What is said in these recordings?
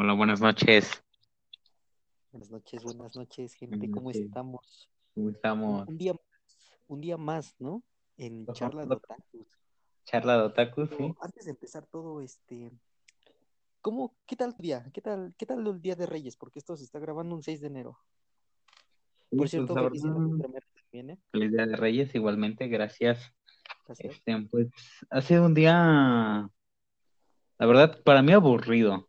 Hola, buenas noches. Buenas noches, buenas noches, gente. Buenas ¿Cómo noches. estamos? ¿Cómo estamos? un día más, un día más, ¿no? En Charla de Otakus. Charla de otaku, sí. Antes de empezar todo, este, ¿cómo, qué tal tu día? ¿Qué tal, qué tal el Día de Reyes? Porque esto se está grabando un 6 de enero. Sí, Por pues, cierto, primero también, ¿eh? feliz Día de Reyes, igualmente, gracias. Gracias. Este, pues, ha sido un día, la verdad, para mí aburrido.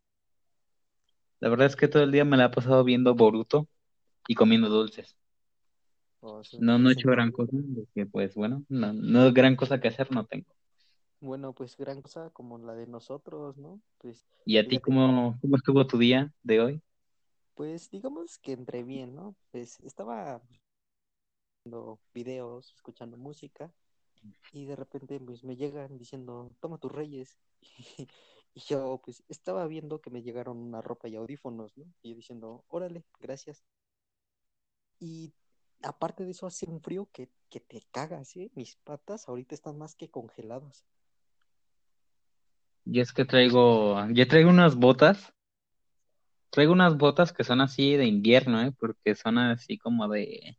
La verdad es que todo el día me la he pasado viendo Boruto y comiendo dulces. Oh, sí, No, no he hecho gran cosa, porque pues bueno, no, no gran cosa que hacer no tengo. Bueno, pues gran cosa como la de nosotros, ¿no? Pues ¿Y a ti cómo, cómo estuvo tu día de hoy? pues digamos que entre bien, ¿no? Pues estaba viendo videos, escuchando música. Y de repente pues me llegan diciendo, toma tus reyes. Y yo pues estaba viendo que me llegaron una ropa y audífonos, ¿no? Y yo diciendo, órale, gracias. Y aparte de eso hace un frío que, que te cagas, ¿eh? Mis patas ahorita están más que congeladas. Y es que traigo, ya traigo unas botas, traigo unas botas que son así de invierno, ¿eh? Porque son así como de,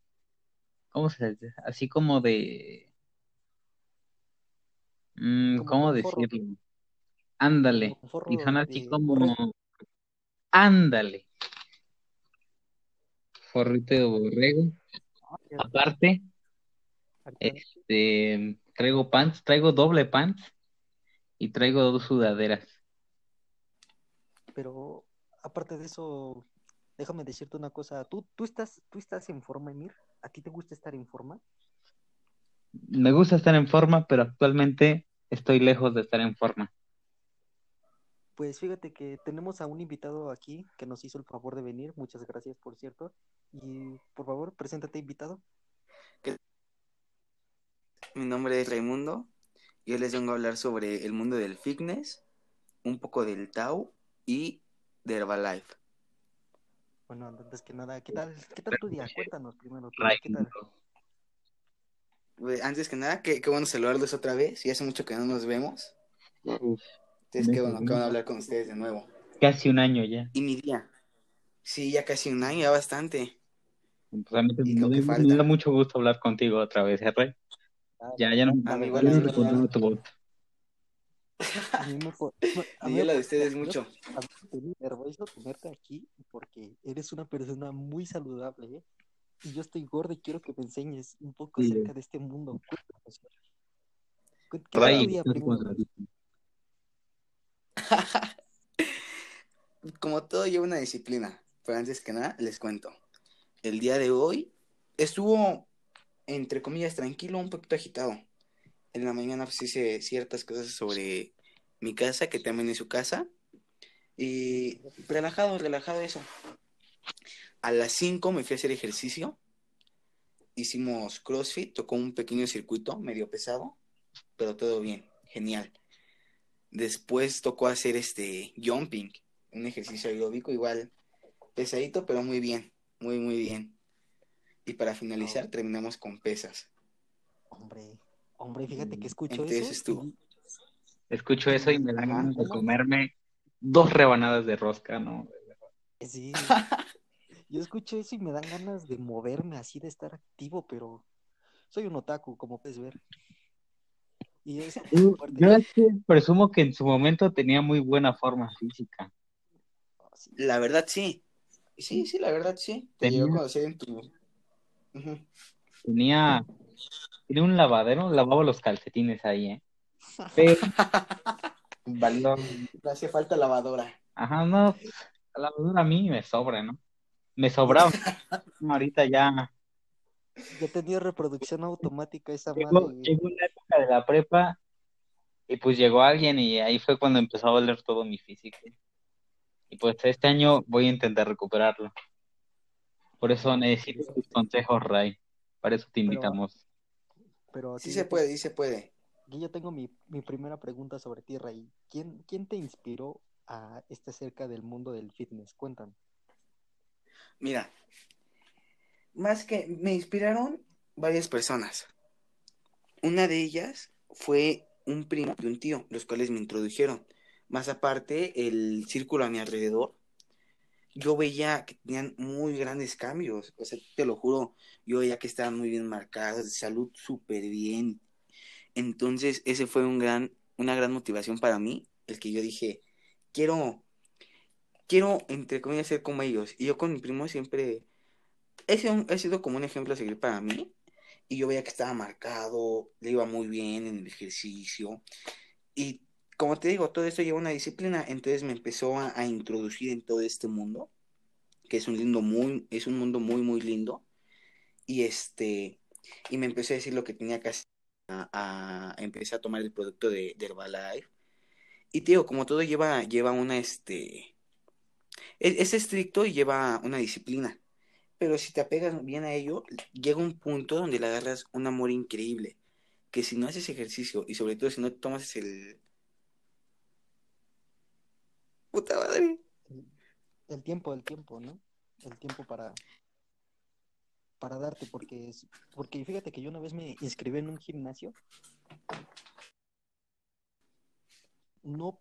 ¿cómo se dice? Así como de, mm, ¿cómo decirlo? Ándale. Y son así de como, ándale, forrito de borrego. Ah, Aparte, este, traigo pants, traigo doble pants y traigo dos sudaderas. Pero aparte de eso, déjame decirte una cosa. ¿Tú, tú estás, tú estás en forma, Emir? ¿A ti te gusta estar en forma? Me gusta estar en forma, pero actualmente estoy lejos de estar en forma. Pues fíjate que tenemos a un invitado aquí que nos hizo el favor de venir. Muchas gracias, por cierto. Y por favor, preséntate, invitado. ¿Qué- Mi nombre es Raimundo y hoy les vengo a hablar sobre el mundo del fitness, un poco del Tao y de Herbalife. Bueno, antes que nada, ¿qué tal, qué tal tu día? Cuéntanos primero ¿qué tal? Antes que nada, qué, qué bueno saludarlos otra vez, y hace mucho que no nos vemos. Uf, Entonces, qué bueno, qué bueno ¿no? hablar con ustedes de nuevo. Casi un año ya. Y mi día, sí, ya casi un año, ya bastante. Pues a mí te- Y me, lo que da- me da mucho gusto hablar contigo otra vez, ¿eh, Rey? Ah, Ya, ya no, A mí igual, no contaba tu voz. a mí me, a mí me la de ustedes mucho. a mí me pone nervioso tenerte aquí porque eres una persona muy saludable, ¿eh? Y yo estoy gordo y quiero que me enseñes un poco Sí, acerca de este mundo. Cuéntanos. ¿Qué, qué Rey, día. Como todo lleva una disciplina, pero antes que nada, les cuento. El día de hoy estuvo, entre comillas, tranquilo, un poquito agitado. En la mañana pues hice ciertas cosas sobre mi casa, que también es su casa. Y relajado, relajado eso. A las 5 me fui a hacer ejercicio. Hicimos CrossFit, tocó un pequeño circuito medio pesado, pero todo bien, genial. Después tocó hacer este jumping, un ejercicio aeróbico igual pesadito, pero muy bien, muy muy bien. Y para Oh, finalizar terminamos con pesas. hombre, hombre, fíjate que Mm, escucho Entonces eso estuvo. y, Escucho eso y me dan Ajá. ganas de ganas de... comerme dos rebanadas de rosca, ¿no? Sí, yo escucho eso y me dan ganas de moverme así, de estar activo, pero soy un otaku, como puedes ver. Y eso por Yo, es que presumo que en su momento tenía muy buena forma física. La verdad sí. Sí, sí, la verdad sí. Te llegó a Tenía, en tu... Tenía, tenía un lavadero, lavaba los calcetines ahí, ¿eh? Pero Le hacía falta lavadora. ajá, no, la lavadora a mí me sobra, ¿no? Me sobraba. Ahorita ya Ya tenía reproducción automática esa llegó, madre. llegó una época de la prepa y pues llegó alguien y ahí fue cuando empezó a valer todo mi físico. Y pues este año voy a intentar recuperarlo. Por eso necesito tus interesante. consejos, Ray. Para eso te Pero, invitamos. pero Sí se puede, sí se puede. aquí yo tengo mi, mi primera pregunta sobre ti, Ray. ¿Quién, quién te inspiró a este acerca del mundo del fitness? Cuéntame. Mira, más que me inspiraron varias personas. Una de ellas fue un primo de un tío, los cuales me introdujeron. Más aparte, el círculo a mi alrededor yo veía que tenían muy grandes cambios. O sea, te lo juro, yo veía que estaban muy bien marcadas, de salud súper bien. Entonces, ese fue un gran, una gran motivación para mí, el que yo dije, quiero, quiero, entre comillas, ser como ellos. Y yo con mi primo siempre, ese ha sido como un ejemplo a seguir para mí. Y yo veía que estaba marcado, le iba muy bien en el ejercicio. Y como te digo, todo esto lleva una disciplina, entonces me empezó a, introducir en todo este mundo, que es un lindo muy, es un mundo muy, muy lindo. Y este, y me empezó a decir lo que tenía que hacer, a, empecé a tomar el producto de, Herbalife. Y te digo, como todo lleva, lleva una, este, es, es estricto y lleva una disciplina. Pero si te apegas bien a ello, llega un punto donde le agarras un amor increíble. Que si no haces ejercicio y sobre todo si no tomas el, Puta madre. El, tiempo, el tiempo, ¿no? El tiempo para para darte porque es porque fíjate que yo una vez me inscribí en un gimnasio no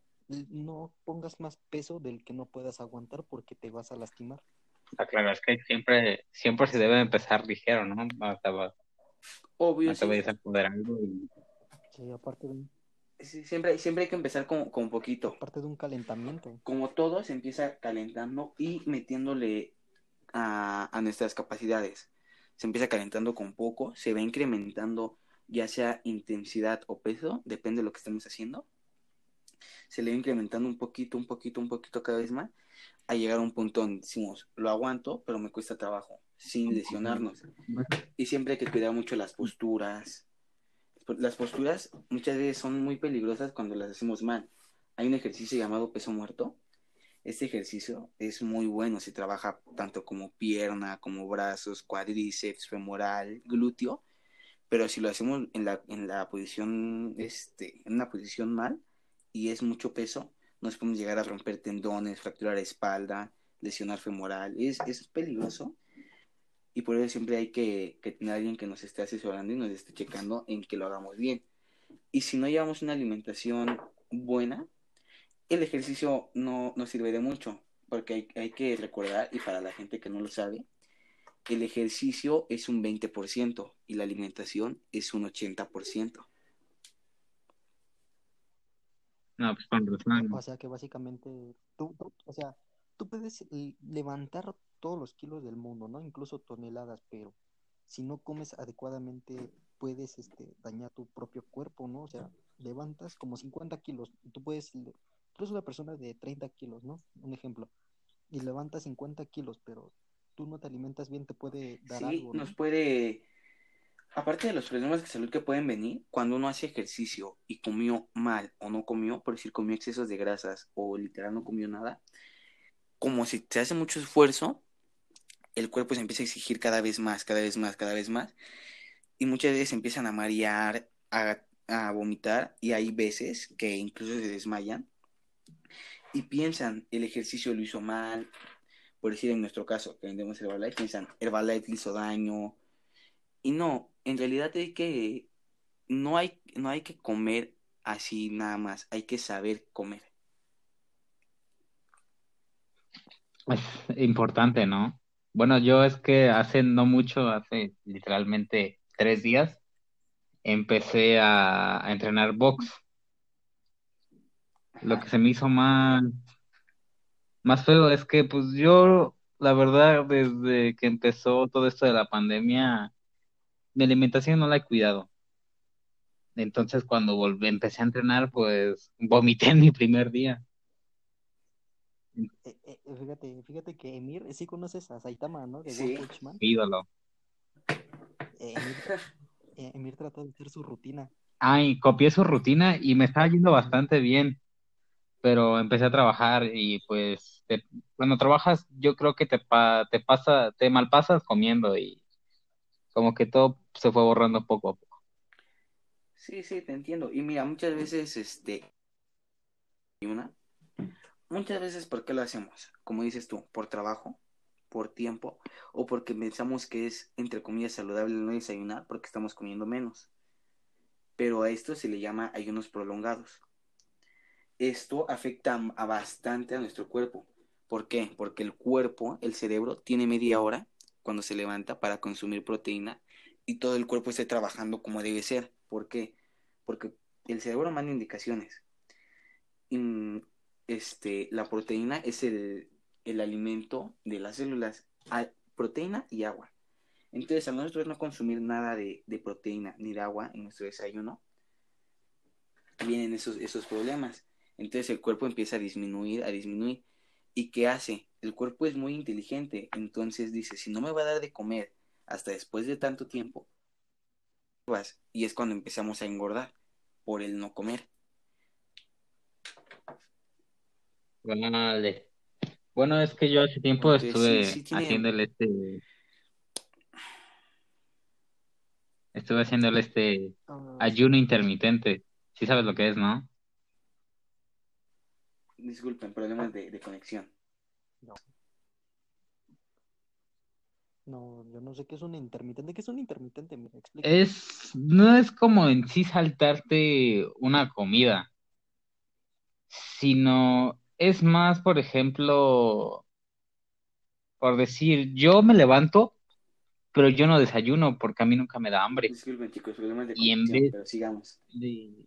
no pongas más peso del que no puedas aguantar porque te vas a lastimar. Ah, claro, es que siempre, siempre se debe empezar ligero, ¿no? Obvio. No te y... Sí, aparte de siempre, siempre hay que empezar con, con poquito. Parte de un calentamiento. Como todo, se empieza calentando y metiéndole a, a nuestras capacidades. Se empieza calentando con poco, se va incrementando ya sea intensidad o peso, depende de lo que estemos haciendo. Se le va incrementando un poquito, un poquito, un poquito cada vez más, a llegar a un punto donde decimos, lo aguanto, pero me cuesta trabajo, sin lesionarnos. Y siempre hay que cuidar mucho las posturas, las posturas muchas veces son muy peligrosas cuando las hacemos mal. Hay un ejercicio llamado peso muerto. Este ejercicio es muy bueno, se trabaja tanto como pierna, como brazos, cuádriceps, femoral, glúteo, pero si lo hacemos en la, en la posición, este, en una posición mal y es mucho peso, nos podemos llegar a romper tendones, fracturar espalda, lesionar femoral. Es, es peligroso y por eso siempre hay que, tener a alguien que nos esté asesorando y nos esté checando en que lo hagamos bien. Y si no llevamos una alimentación buena, el ejercicio no, no sirve de mucho, porque hay, hay, que recordar, y para la gente que no lo sabe, el ejercicio es un 20% y la alimentación es un 80%. No, pues con razón. O sea que básicamente tú, o sea, tú puedes levantar todos los kilos del mundo, ¿no? Incluso toneladas, pero si no comes adecuadamente puedes este, dañar tu propio cuerpo, ¿no? O sea, levantas como 50 kilos, tú puedes, tú eres una persona de 30 kilos, ¿no? Un ejemplo, y levantas 50 kilos, pero tú no te alimentas bien, te puede dar algo. ¿no? nos puede, aparte de los problemas de salud que pueden venir, cuando uno hace ejercicio y comió mal o no comió, por decir comió excesos de grasas o literal no comió nada, como si se hace mucho esfuerzo, el cuerpo se empieza a exigir cada vez más, cada vez más, cada vez más. Y muchas veces empiezan a marear, a, vomitar, y hay veces que incluso se desmayan y piensan, el ejercicio lo hizo mal. Por decir en nuestro caso, que vendemos Herbalife, piensan, Herbalife le hizo daño. Y no, en realidad hay que, no hay, no hay que comer así nada más, hay que saber comer. Es importante, ¿no? Bueno, yo es que hace no mucho, hace literalmente tres días, empecé a, entrenar box. Lo que se me hizo más, más feo es que pues yo, la verdad, desde que empezó todo esto de la pandemia, mi alimentación no la he cuidado. Entonces cuando volví, empecé a entrenar, pues vomité en mi primer día. Eh, eh, fíjate, fíjate que Emir, sí conoces a Saitama, ¿no? De sí. Ídolo. Eh, Emir, trató de hacer su rutina. Ay, copié su rutina y me estaba yendo bastante bien, pero empecé a trabajar y pues cuando trabajas yo creo que te, te pasa, te malpasas comiendo y como que todo se fue borrando poco a poco. Sí, sí, te entiendo. Y mira, muchas veces, este, y una, Muchas veces, ¿por qué lo hacemos? Como dices tú, por trabajo, por tiempo, o porque pensamos que es, entre comillas, saludable no desayunar porque estamos comiendo menos. Pero a esto se le llama ayunos prolongados. Esto afecta a bastante a nuestro cuerpo, ¿Por qué? Porque el cuerpo, el cerebro, tiene media hora cuando se levanta para consumir proteína y todo el cuerpo esté trabajando como debe ser. ¿Por qué? Porque el cerebro manda indicaciones. Este, la proteína es el, el alimento de las células, proteína y agua. Entonces, al nosotros no consumir nada de, de, proteína ni de agua en nuestro desayuno, vienen esos, esos problemas. Entonces el cuerpo empieza a disminuir, a disminuir. ¿Y qué hace? El cuerpo es muy inteligente. Entonces dice, si no me va a dar de comer hasta después de tanto tiempo, y es cuando empezamos a engordar por el no comer. Vale. Bueno, es que yo hace tiempo estuve haciéndole este. Estuve haciéndole este ah. ayuno intermitente. Sí sabes lo que es, ¿no? Disculpen, problemas de, de conexión. No. No, yo no sé qué es un intermitente. ¿Qué es un intermitente? Es, no es como en sí saltarte una comida, sino es más, por ejemplo, por decir, yo me levanto, pero yo no desayuno porque a mí nunca me da hambre. Disculpen, chicos, problemas de y en vez pero sigamos. De,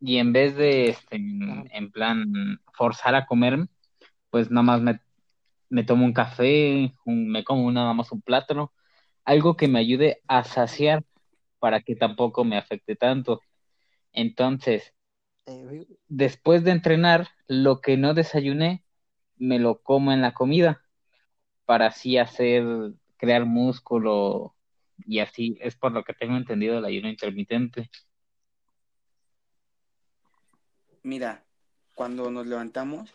y en vez de, este, en plan, forzar a comer, pues nada más me me tomo un café, me como nada más un plátano, algo que me ayude a saciar para que tampoco me afecte tanto. Entonces, eh, después de entrenar, lo que no desayuné, me lo como en la comida para así hacer, crear músculo y así es por lo que tengo entendido el ayuno intermitente. Mira, cuando nos levantamos,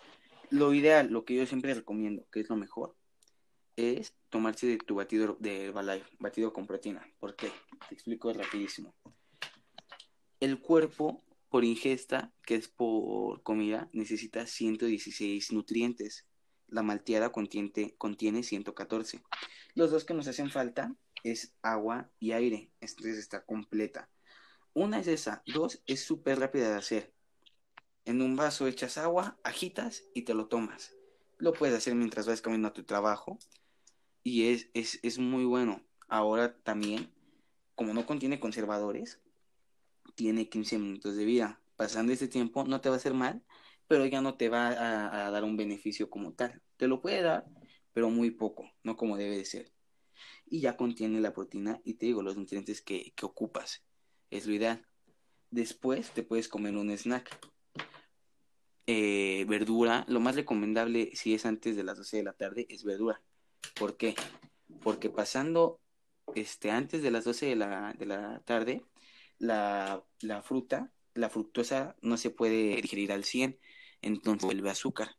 lo ideal, lo que yo siempre recomiendo, que es lo mejor, es tomarse de tu batido de Herbalife, batido con proteína. ¿Por qué? Te explico rapidísimo. El cuerpo, por ingesta, que es por comida, necesita 116 nutrientes. La malteada contiene, contiene 114. Los dos que nos hacen falta es agua y aire. Entonces está completa. Una es esa. Dos es súper rápida de hacer. En un vaso echas agua, agitas y te lo tomas. Lo puedes hacer mientras vas camino a tu trabajo y es, es, muy bueno. Ahora también, como no contiene conservadores, tiene 15 minutos de vida. Pasando este tiempo no te va a hacer mal, pero ya no te va a, dar un beneficio como tal. Te lo puede dar, pero muy poco, no como debe de ser. Y ya contiene la proteína y te digo los nutrientes que, que ocupas. Es lo ideal. Después te puedes comer un snack eh, verdura, lo más recomendable si es antes de las 12 de la tarde es verdura. ¿Por qué? Porque pasando este, antes de las 12 de la, de la tarde, la, la, fruta, la fructosa no se puede digerir al 100, entonces vuelve azúcar.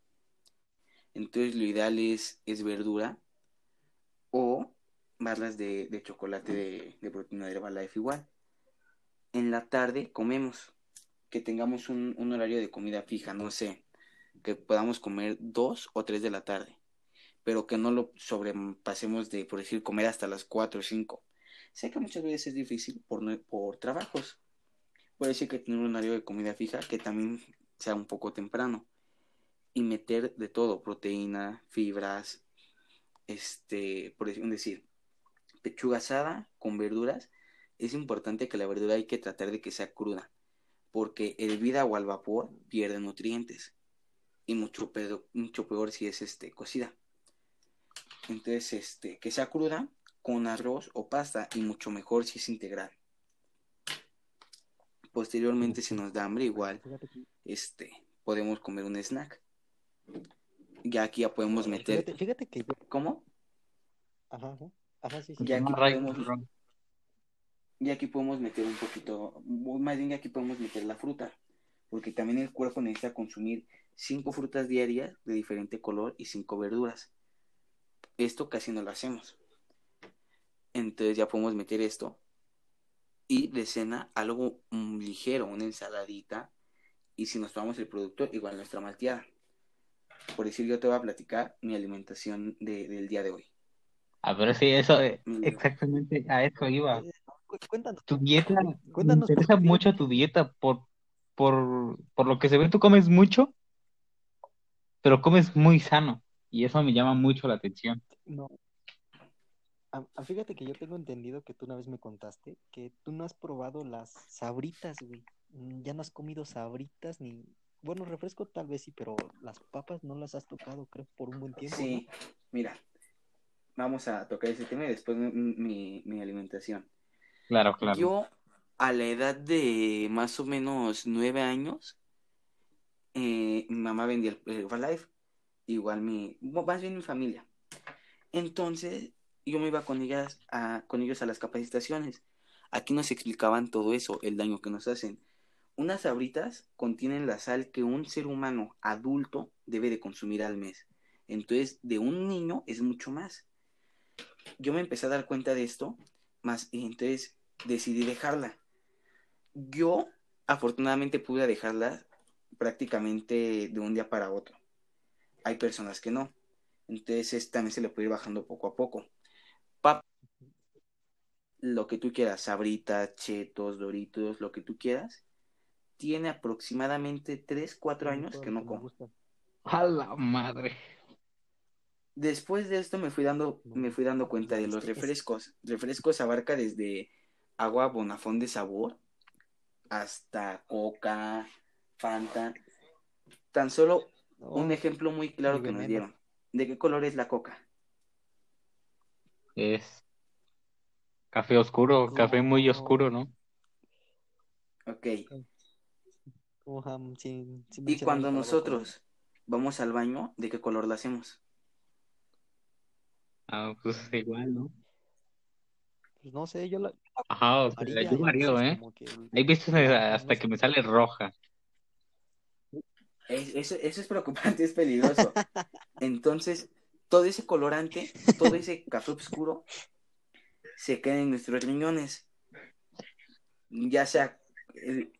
Entonces lo ideal es, es verdura o barras de, de chocolate de, de proteína de Herbalife igual. En la tarde comemos que tengamos un, horario de comida fija, no sé, que podamos comer dos o tres de la tarde, pero que no lo sobrepasemos de, por decir, comer hasta las cuatro o cinco. Sé que muchas veces es difícil por, por trabajos. Por eso que tener un horario de comida fija que también sea un poco temprano. Y meter de todo, proteína, fibras, este, por decir, pechuga asada con verduras. Es importante que la verdura hay que tratar de que sea cruda porque hervida o al vapor pierde nutrientes y mucho peor, mucho peor si es este cocida. Entonces, este, que sea cruda con arroz o pasta y mucho mejor si es integral. Posteriormente, si nos da hambre, igual, este, podemos comer un snack. Ya aquí ya podemos meter. Fíjate, que. ¿Cómo? Ajá, ajá. sí, Ya aquí podemos y aquí podemos meter un poquito, más bien aquí podemos meter la fruta, porque también el cuerpo necesita consumir cinco frutas diarias de diferente color y cinco verduras. Esto casi no lo hacemos. Entonces ya podemos meter esto. Y de cena algo ligero, una ensaladita. Y si nos tomamos el producto, igual nuestra malteada. Por decir, yo te voy a platicar mi alimentación del día de hoy. Ah, pero sí, eso, exactamente a eso iba. Cuéntanos. Tu dieta, me interesa mucho tu dieta. Por, por, por lo que se ve, ¿tú comes mucho? pero comes muy sano y eso me llama mucho la atención. No. Fíjate que yo tengo entendido que tú una vez me contaste que tú no has probado las sabritas, güey. Mm, Ya no has comido sabritas ni... Bueno, refresco tal vez sí, pero las papas no las has tocado, creo, por un buen tiempo, ¿no? Sí, mira, vamos a tocar ese tema y después mi, mi- mi alimentación. Claro, claro. Yo, a la edad de más o menos nueve años, eh, mi mamá vendía el, el Herbalife, igual mi, más bien mi familia. Entonces, yo me iba con ellas a, con ellos a las capacitaciones. Aquí nos explicaban todo eso, el daño que nos hacen. Unas sabritas contienen la sal que un ser humano adulto debe de consumir al mes. Entonces, de un niño es mucho más. Yo me empecé a dar cuenta de esto, más y entonces decidí dejarla. Yo, afortunadamente, pude dejarla prácticamente de un día para otro. Hay personas que no. Entonces, también se le puede ir bajando poco a poco. Pap lo que tú quieras, sabritas, chetos, doritos, lo que tú quieras, tiene aproximadamente 3, 4 A mí años que no como. A la madre. Después de esto me fui dando, me fui dando cuenta de los refrescos. Refrescos abarca desde agua bonafón de sabor hasta coca, fanta. Tan solo un ejemplo muy claro que nos dieron. ¿De qué color es la coca? Es café oscuro, café muy oscuro, ¿no? Ok. Sin- sin Y cuando nosotros vamos al baño, ¿de qué color la hacemos? Ah, pues igual, ¿no? Pues no sé, yo la Ajá, o sea, yo veces ¿eh? que Hay veces hasta que me sale roja. Es- eso, eso es preocupante, es peligroso. Entonces, todo ese colorante, todo ese café oscuro, se queda en nuestros riñones. Ya sea, eh,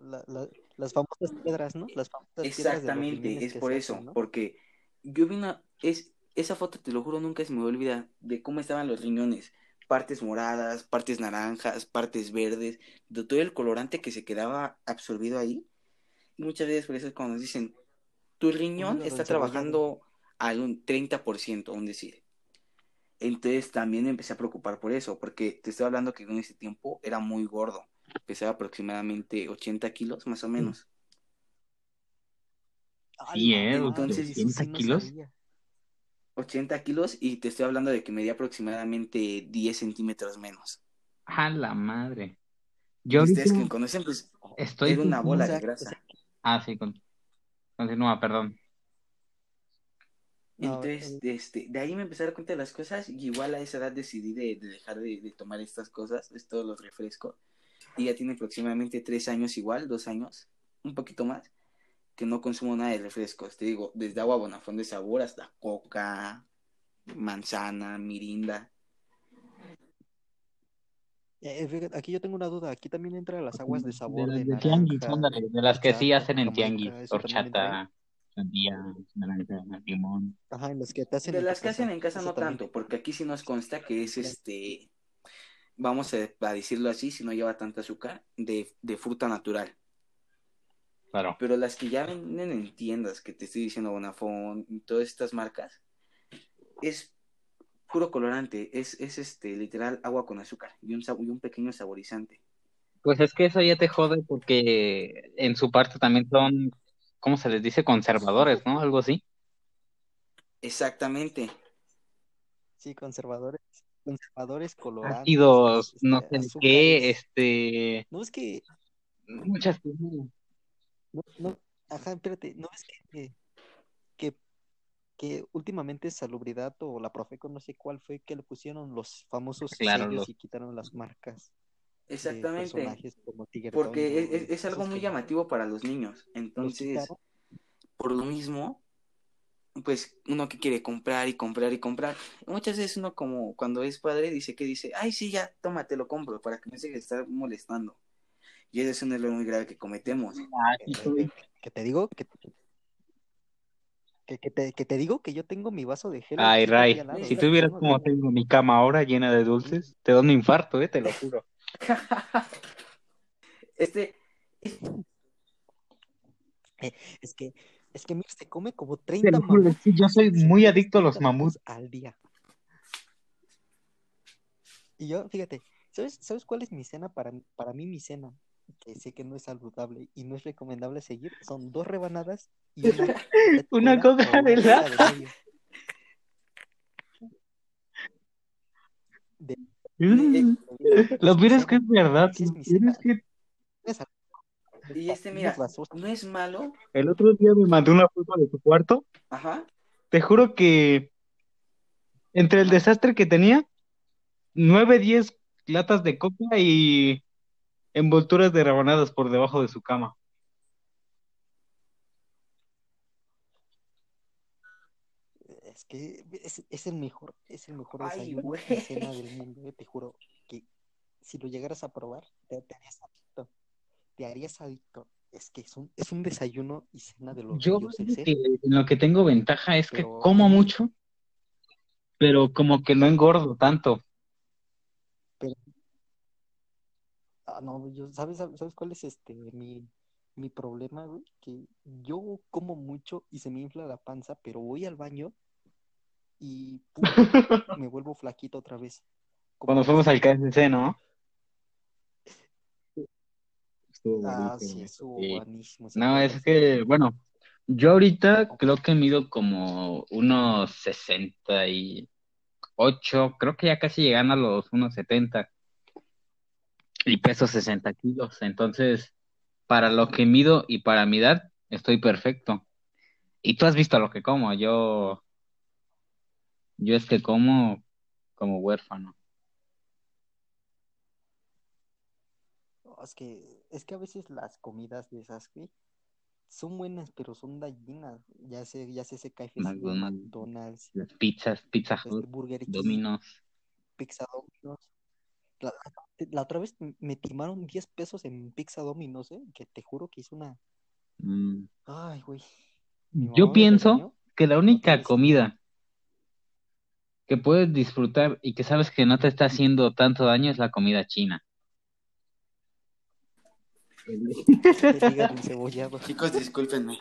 La- la- las famosas piedras, ¿no? Las famosas piedras de los exactamente, es por eso, hacen, ¿no? porque yo vi una, es, esa foto, te lo juro, nunca se me olvida de cómo estaban los riñones. Partes moradas, partes naranjas, partes verdes, de todo el colorante que se quedaba absorbido ahí. Y muchas veces por eso es cuando nos dicen, tu riñón está trabajando al un 30%, un decir. Entonces también me empecé a preocupar por eso, porque te estoy hablando que en ese tiempo era muy gordo. Pesaba aproximadamente 80 kilos, más o menos. Sí, ¡A la ¿eh? Entonces, Eso sí 80 no kilos. 80 kilos y te estoy hablando de que medía aproximadamente 10 centímetros menos. A la madre. Yo ustedes que me conocen, pues estoy era una bola de grasa. Ah, sí, con- continúa, perdón. Entonces, eh, este, de ahí me empecé a dar cuenta de las cosas y igual a esa edad decidí de, de dejar de, de tomar estas cosas, es todos los refrescos. Y ya tiene aproximadamente tres años igual, dos años, un poquito más, que no consumo nada de refrescos. Te digo, desde agua bonafón de sabor hasta coca, manzana, mirinda. eh, fíjate, aquí yo tengo una duda. Aquí también entra las aguas de De sabor las de de tianguis, ándale, de de las que sí hacen en tianguis, horchata, sandía, naranja, limón. Ajá, en las que te hacen De en las que hacen casa. en casa no también. tanto, porque aquí sí nos consta que es este, vamos a, a decirlo así, si no lleva tanta azúcar, de, de fruta natural. Claro. Pero las que ya venden en tiendas, que te estoy diciendo Bonafón, y todas estas marcas, es puro colorante, es, es este, literal agua con azúcar y un, y un pequeño saborizante. Pues es que eso ya te jode porque en su parte también son, ¿cómo se les dice? Conservadores, ¿no? Algo así. Exactamente. Sí, conservadores, conservadores colorantes, Ácidos, no este, sé de qué, este, No es que, muchas cosas. No, no, ajá, espérate, no es que, que, que últimamente Salubridad o la Profeco, no sé cuál fue, que le pusieron los famosos Claro, sellos los- y quitaron las marcas Exactamente. personajes como Tiger Porque es, es- algo muy que llamativo para los niños. Entonces, por lo mismo, pues uno que quiere comprar y comprar y comprar. Muchas veces uno como cuando es padre dice que dice, ay sí, ya, toma, te lo compro para que no se estar molestando. Y ese es un error muy grave que cometemos. Ah, Eh, eh, que te digo que, que, que te, que te digo que yo tengo mi vaso de gel Ay, Ray, lado, si ¿eh? tú vieras cómo tengo- mi cama ahora llena de dulces, te da un infarto, eh, te lo juro. Este, Es que Es que Mir se come como Te 30 lo juro, mamuts. sí, yo soy muy adicto a los 30 mamuts. al día. Y yo, fíjate, ¿sabes, ¿sabes cuál es mi cena? Para, para mí, mi cena, que sé que no es saludable y no es recomendable seguir, son dos rebanadas y una, Una coca de cola la- de medio. De- Mm. mira, Lo peor es que es verdad. Es es que Y este, mira, no es malo. el otro día me mandó una foto de su cuarto. Ajá. Te juro que entre el desastre que tenía, nueve, diez latas de coca y envolturas de rebanadas por debajo de su cama. Es que es, es el mejor, es el mejor Ay, desayuno güey. y cena del mundo, eh, Te juro que si lo llegaras a probar, te, te harías adicto. Te harías adicto. Es que es un, es un desayuno y cena de los Yo dioses, ¿eh? que en lo que tengo ventaja es que como mucho, pero como que no engordo tanto. pero ah, no, yo, ¿sabes, sabes cuál es este mi, mi problema, güey? Que yo como mucho y se me infla la panza, pero voy al baño y pum, me vuelvo flaquito otra vez. Como Cuando fuimos al. KFC, ¿no? Estuvo Ah, sí, estuvo sí. buenísimo No, es que, bueno, yo ahorita creo que mido como unos 68, creo que ya casi llegan a los unos 70 y peso 60 kilos. Entonces, para lo que mido y para mi edad, estoy perfecto. Y tú has visto lo que como, yo, yo es que como como huérfano. Es que, es que a veces las comidas de esas, güey, son buenas, pero son dañinas. Ya sé, ya sé ese KFC, McDonald's, McDonald's, las pizzas, Pizza este Hut, Burger Domino's. Pizza Domino's. La, la otra vez me timaron 10 pesos en Pizza Domino's, ¿eh? Que te juro que hice una... Mm. Ay, güey. Yo pienso que la única comida que puedes disfrutar y que sabes que no te está haciendo tanto daño es la comida china. Chicos, discúlpenme.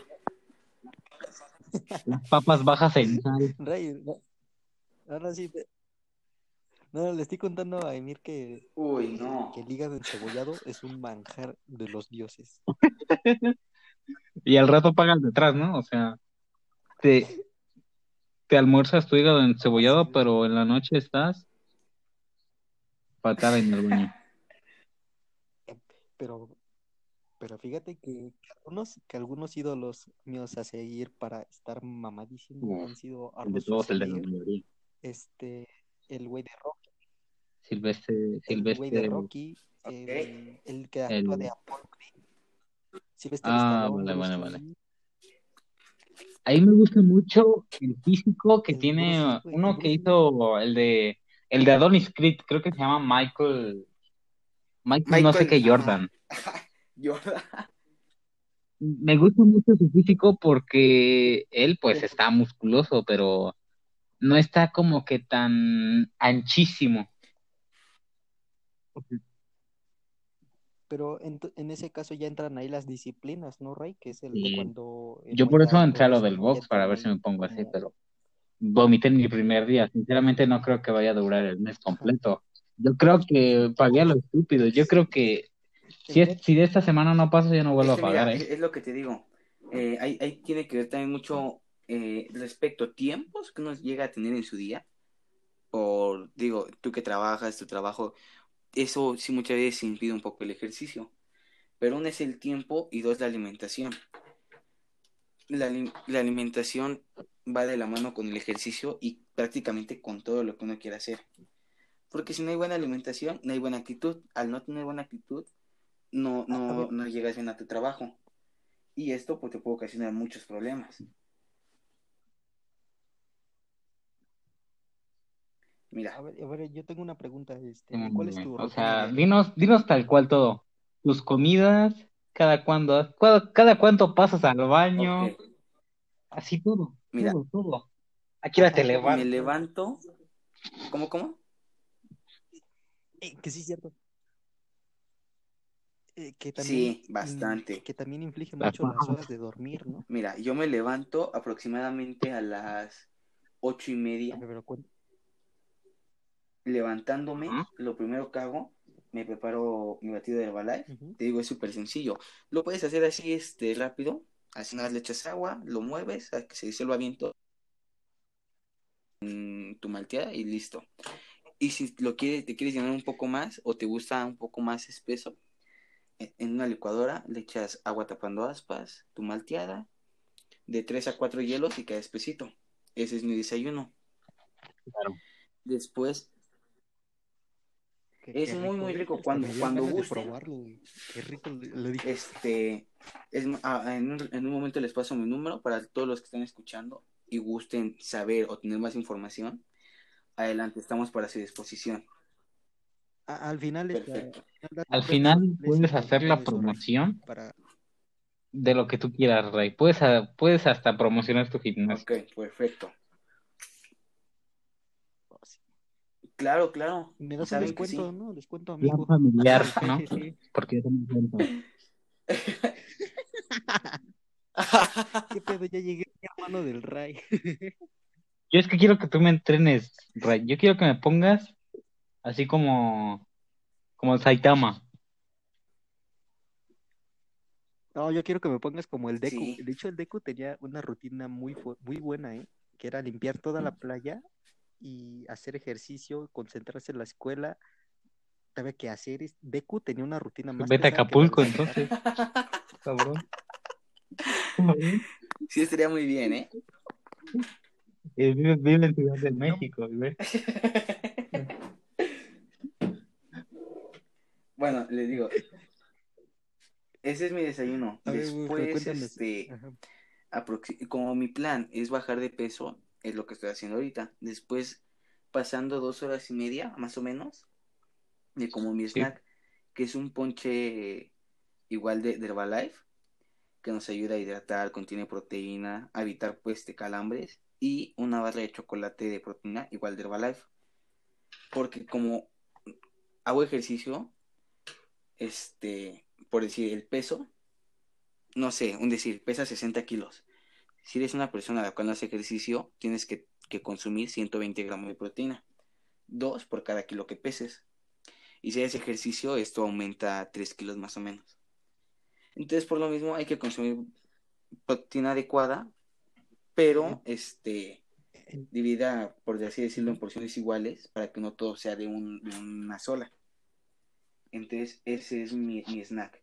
Las papas bajas en sal. No- ahora sí. te- No, le estoy contando a Emir que, Uy, no. que el hígado encebollado es un manjar de los dioses. Y al rato pagas detrás, ¿no? O sea, te, te almuerzas tu hígado encebollado, pero en la noche estás fatal en el baño. Pero, pero fíjate que, que algunos, que algunos ídolos míos a seguir para estar mamadísimo Uf, han sido de Arnold todos, el de la Schwarzenegger, mayoría. este, el güey de Rocky, Silvestre, el güey de Silvestre, Rocky, el, el que actúa el... de Apollo Creed, Sylvester Ah, vale, vale, vale. A mí me gusta mucho el físico que el tiene uno que hizo el de el de Adonis Creed, creo que se llama Michael Michael no sé Michael, qué. Jordan. Jordan. Me gusta mucho su físico porque él pues está musculoso, pero no está como que tan anchísimo. Pero en, en ese caso ya entran ahí las disciplinas, ¿no, Ray? Que es el Sí. cuando el Yo por eso entré a lo del box para ver si me pongo así, como... pero vomité en mi primer día. Sinceramente no creo que vaya a durar el mes completo. Yo creo que pagué a lo estúpido. Yo creo que si, es, si de esta semana no pasa, yo no vuelvo Es a que pagar, es, ¿eh? es lo que te digo. Eh, ahí, ahí tiene que ver también mucho eh, respecto a tiempos que uno llega a tener en su día. Por, digo, tú que trabajas, tu trabajo, eso sí muchas veces impide un poco el ejercicio. Pero uno es el tiempo y dos la alimentación. La, la alimentación va de la mano con el ejercicio y prácticamente con todo lo que uno quiera hacer. Porque si no hay buena alimentación, no hay buena actitud. Al no tener buena actitud, no, no, no llegas bien a tu trabajo. Y esto pues te puede ocasionar muchos problemas. Mira, a ver, a ver, yo tengo una pregunta, este, ¿y ¿cuál es tu O sea, dinos, dinos tal cual todo. Tus comidas, cada cuándo, cada, cada cuánto pasas al baño, así todo, mira, todo, todo. Aquí la te Ajá, me levantas. levanto, ¿cómo, cómo? Eh, que sí es cierto. eh, que también, Sí, bastante. Que también inflige mucho las horas de dormir, ¿no? Mira, yo me levanto aproximadamente a las ocho y A media. ver, pero Levantándome, lo primero que hago, me preparo mi batido de Herbalife. Te digo, es súper sencillo. Lo puedes hacer así, este, rápido. Así nada, le echas agua, lo mueves, a que se disuelva bien todo en tu malteada y listo. Y si lo quieres, te quieres llenar un poco más o te gusta un poco más espeso, en en una licuadora le echas agua tapando aspas, tu malteada, de 3 a 4 hielos y queda espesito. Ese es mi desayuno. Claro. Después, Qué- Es qué muy, muy rico. Cuando- cuando gusten. probarlo. Qué rico dije. este, es, ah, en, un, en un momento les paso mi número para todos los que están escuchando y gusten saber o tener más información. Adelante, estamos para su disposición. A- al final, Perfecto. Al final puedes hacer la promoción Para... de lo que tú quieras, Ray. Puedes, a- puedes hasta promocionar tu gimnasio. Ok, perfecto. oh, sí. Claro, claro. Me das un ¿Saben que descuento, sí? ¿no? Descuento Plan amigo. familiar, Sí, ¿no? sí, sí. Porque yo también cuento. ¿Qué pedo? Ya llegué, hermano del Ray. Yo es que quiero que tú me entrenes, Ray. Yo quiero que me pongas así como, como Saitama. No, yo quiero que me pongas como el Deku. Sí. De hecho, el Deku tenía una rutina muy, muy buena, ¿eh? Que era limpiar toda la playa y hacer ejercicio, concentrarse en la escuela. Sabía qué hacer. es- Deku tenía una rutina más Vete a que Acapulco, entonces. Cabrón. Sí, estaría muy bien, ¿eh? Eh, Vive, vive en Ciudad de México, güey. Bueno, les digo, ese es mi desayuno. Ver, Después, cuéntame. este, Ajá. como mi plan es bajar de peso, es lo que estoy haciendo ahorita. Después, pasando dos horas y media, más o menos, de como mi Sí. snack, que es un ponche igual de, de Herbalife, que nos ayuda a hidratar, contiene proteína, a evitar pues de calambres, y una barra de chocolate de proteína, igual de Herbalife. Porque como hago ejercicio, este, por decir, el peso, no sé, un decir, pesa 60 kilos. Si eres una persona a la cual no hace ejercicio, tienes que, que consumir 120 gramos de proteína. Dos por cada kilo que peses. Y si haces ejercicio, esto aumenta 3 kilos más o menos. Entonces, por lo mismo, hay que consumir proteína adecuada, pero este dividida, por así decirlo, en porciones iguales para que no todo sea de, un- de una sola. Entonces, ese es mi, mi snack.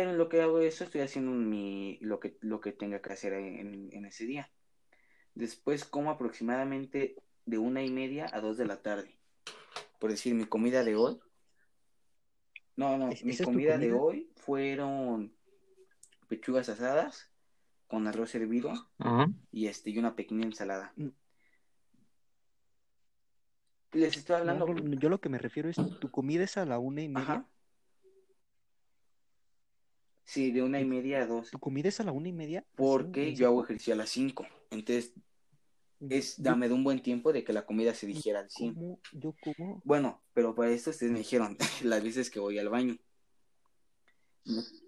Pero en lo que hago eso, estoy haciendo mi, lo, que, lo que tenga que hacer en, en ese día. Después como aproximadamente de una y media a dos de la tarde. Por decir, mi comida de hoy. No, no, ¿Es- mi comida de hoy fueron pechugas asadas con arroz hervido y este y una pequeña ensalada. Mm. Les estoy hablando. no, yo lo que me refiero es, tu comida es a la una y media. Ajá. Sí, de una y media a dos. ¿Tu comida es a la una y media? ¿Así, Porque yo hago ejercicio a las cinco. Entonces, es dame de un buen tiempo de que la comida se digiera al 100. como, yo como, Bueno, pero para esto ustedes me dijeron las veces que voy al baño.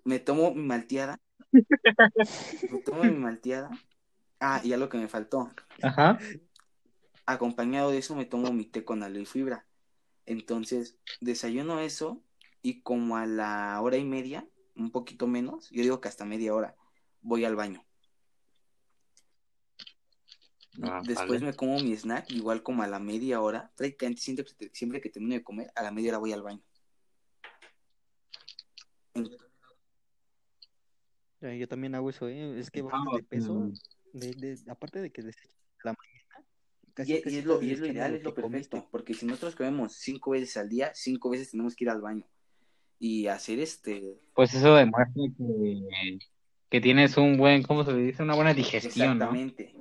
Me, tomo mi malteada. Me tomo mi malteada. Ah, y algo que me faltó. Ajá. Acompañado de eso me tomo mi té con aloe y fibra. Entonces, desayuno eso y como a la hora y media, un poquito menos, yo digo que hasta media hora, voy al baño. Ah, Después vale. me como mi snack, igual como a la media hora. Prácticamente siempre, siempre que termino de comer, a la media hora voy al baño. eh, yo también hago eso, ¿eh? Es que Ah, bajas de peso, mm. de, de- aparte de que desechas la mañana, Y, casi, y es lo, estás y es lo desechando ideal, es lo comiste. perfecto, porque si nosotros comemos cinco veces al día, cinco veces tenemos que ir al baño. Y hacer este, Pues eso demuestra que, que tienes un buen, ¿cómo se le dice? Una buena digestión, ¿no? exactamente,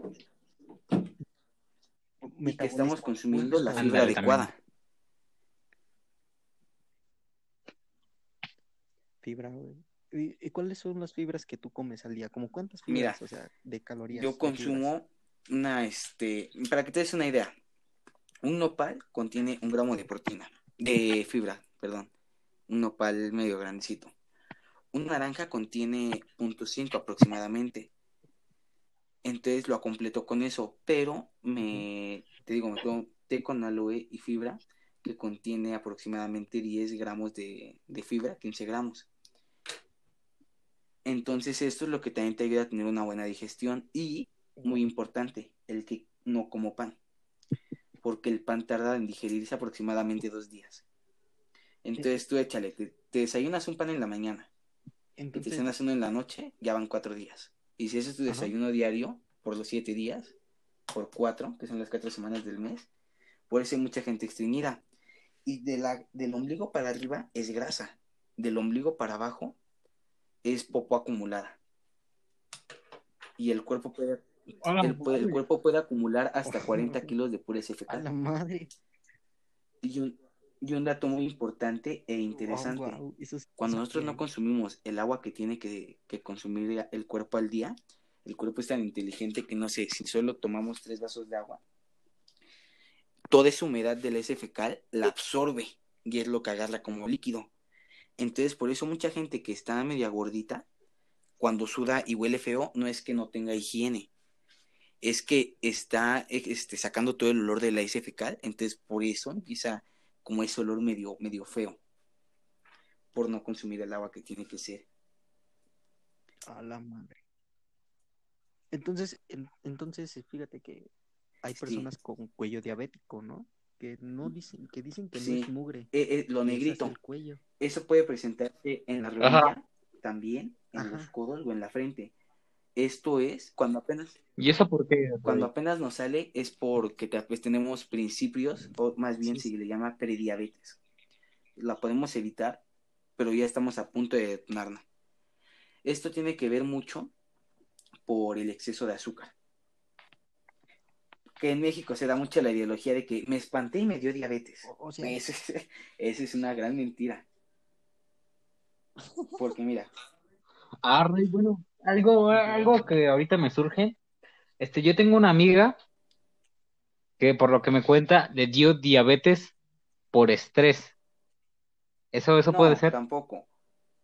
y que estamos consumiendo la fibra adecuada. Fibra, güey. ¿Y, cuáles son las fibras que tú comes al día? ¿Como cuántas Mira, fibras, o sea, de calorías? Yo consumo una, este, para que te des una idea, un nopal contiene un gramo de proteína, de fibra, perdón. Un nopal medio grandecito. Una naranja contiene 0.5 aproximadamente. Entonces lo completo con eso, pero me, te digo, me tomo té con aloe y fibra que contiene aproximadamente 10 gramos de, de fibra, 15 gramos. Entonces esto es lo que también te ayuda a tener una buena digestión y, muy importante, el que no como pan, porque el pan tarda en digerirse aproximadamente dos días. Entonces tú échale, te, te desayunas un pan en la mañana y te cenas uno en la noche, ya van cuatro días. Y si ese es tu Ajá. desayuno diario por los siete días, por cuatro, que son las cuatro semanas del mes, por eso hay mucha gente estreñida. Y de la, del ombligo para arriba es grasa, del ombligo para abajo es popo acumulada. Y el cuerpo puede, el, puede- cuerpo puede acumular hasta 40 kilos de pureza a fecal. la madre. Y un, y un dato muy importante e interesante. Oh, eso sí Cuando nosotros no consumimos el agua que tiene que, que consumir el cuerpo al día, el cuerpo es tan inteligente que no sé, si solo tomamos tres vasos de agua, toda esa humedad del ese fecal la absorbe y es lo que agarra como líquido. Entonces, por eso mucha gente que está media gordita, cuando suda y huele feo, no es que no tenga higiene, es que está este, sacando todo el olor de la ese fecal, entonces por eso empieza como ese olor medio, medio feo por no consumir el agua que tiene que ser. A la madre. Entonces, en- entonces fíjate que hay Sí. personas con cuello diabético, ¿no? Que no dicen, que dicen que Sí. no es mugre. Eh, eh, lo negrito, el cuello. eso puede presentarse en la rodilla, también, en Ajá. los codos o en la frente. Esto es cuando apenas, ¿Y eso por qué? cuando apenas nos sale, es porque vez tenemos principios, o más bien Sí, se le llama prediabetes. La podemos evitar, pero ya estamos a punto de detonarla. Esto tiene que ver mucho por el exceso de azúcar. Que en México se da mucho la ideología de que me espanté y me dio diabetes. O, sea, Eso es, eso es una gran mentira. Porque mira, Ah, Rey, bueno, algo, algo que ahorita me surge. Este, yo tengo una amiga que por lo que me cuenta le dio diabetes por estrés. Eso, eso no, puede ser. tampoco.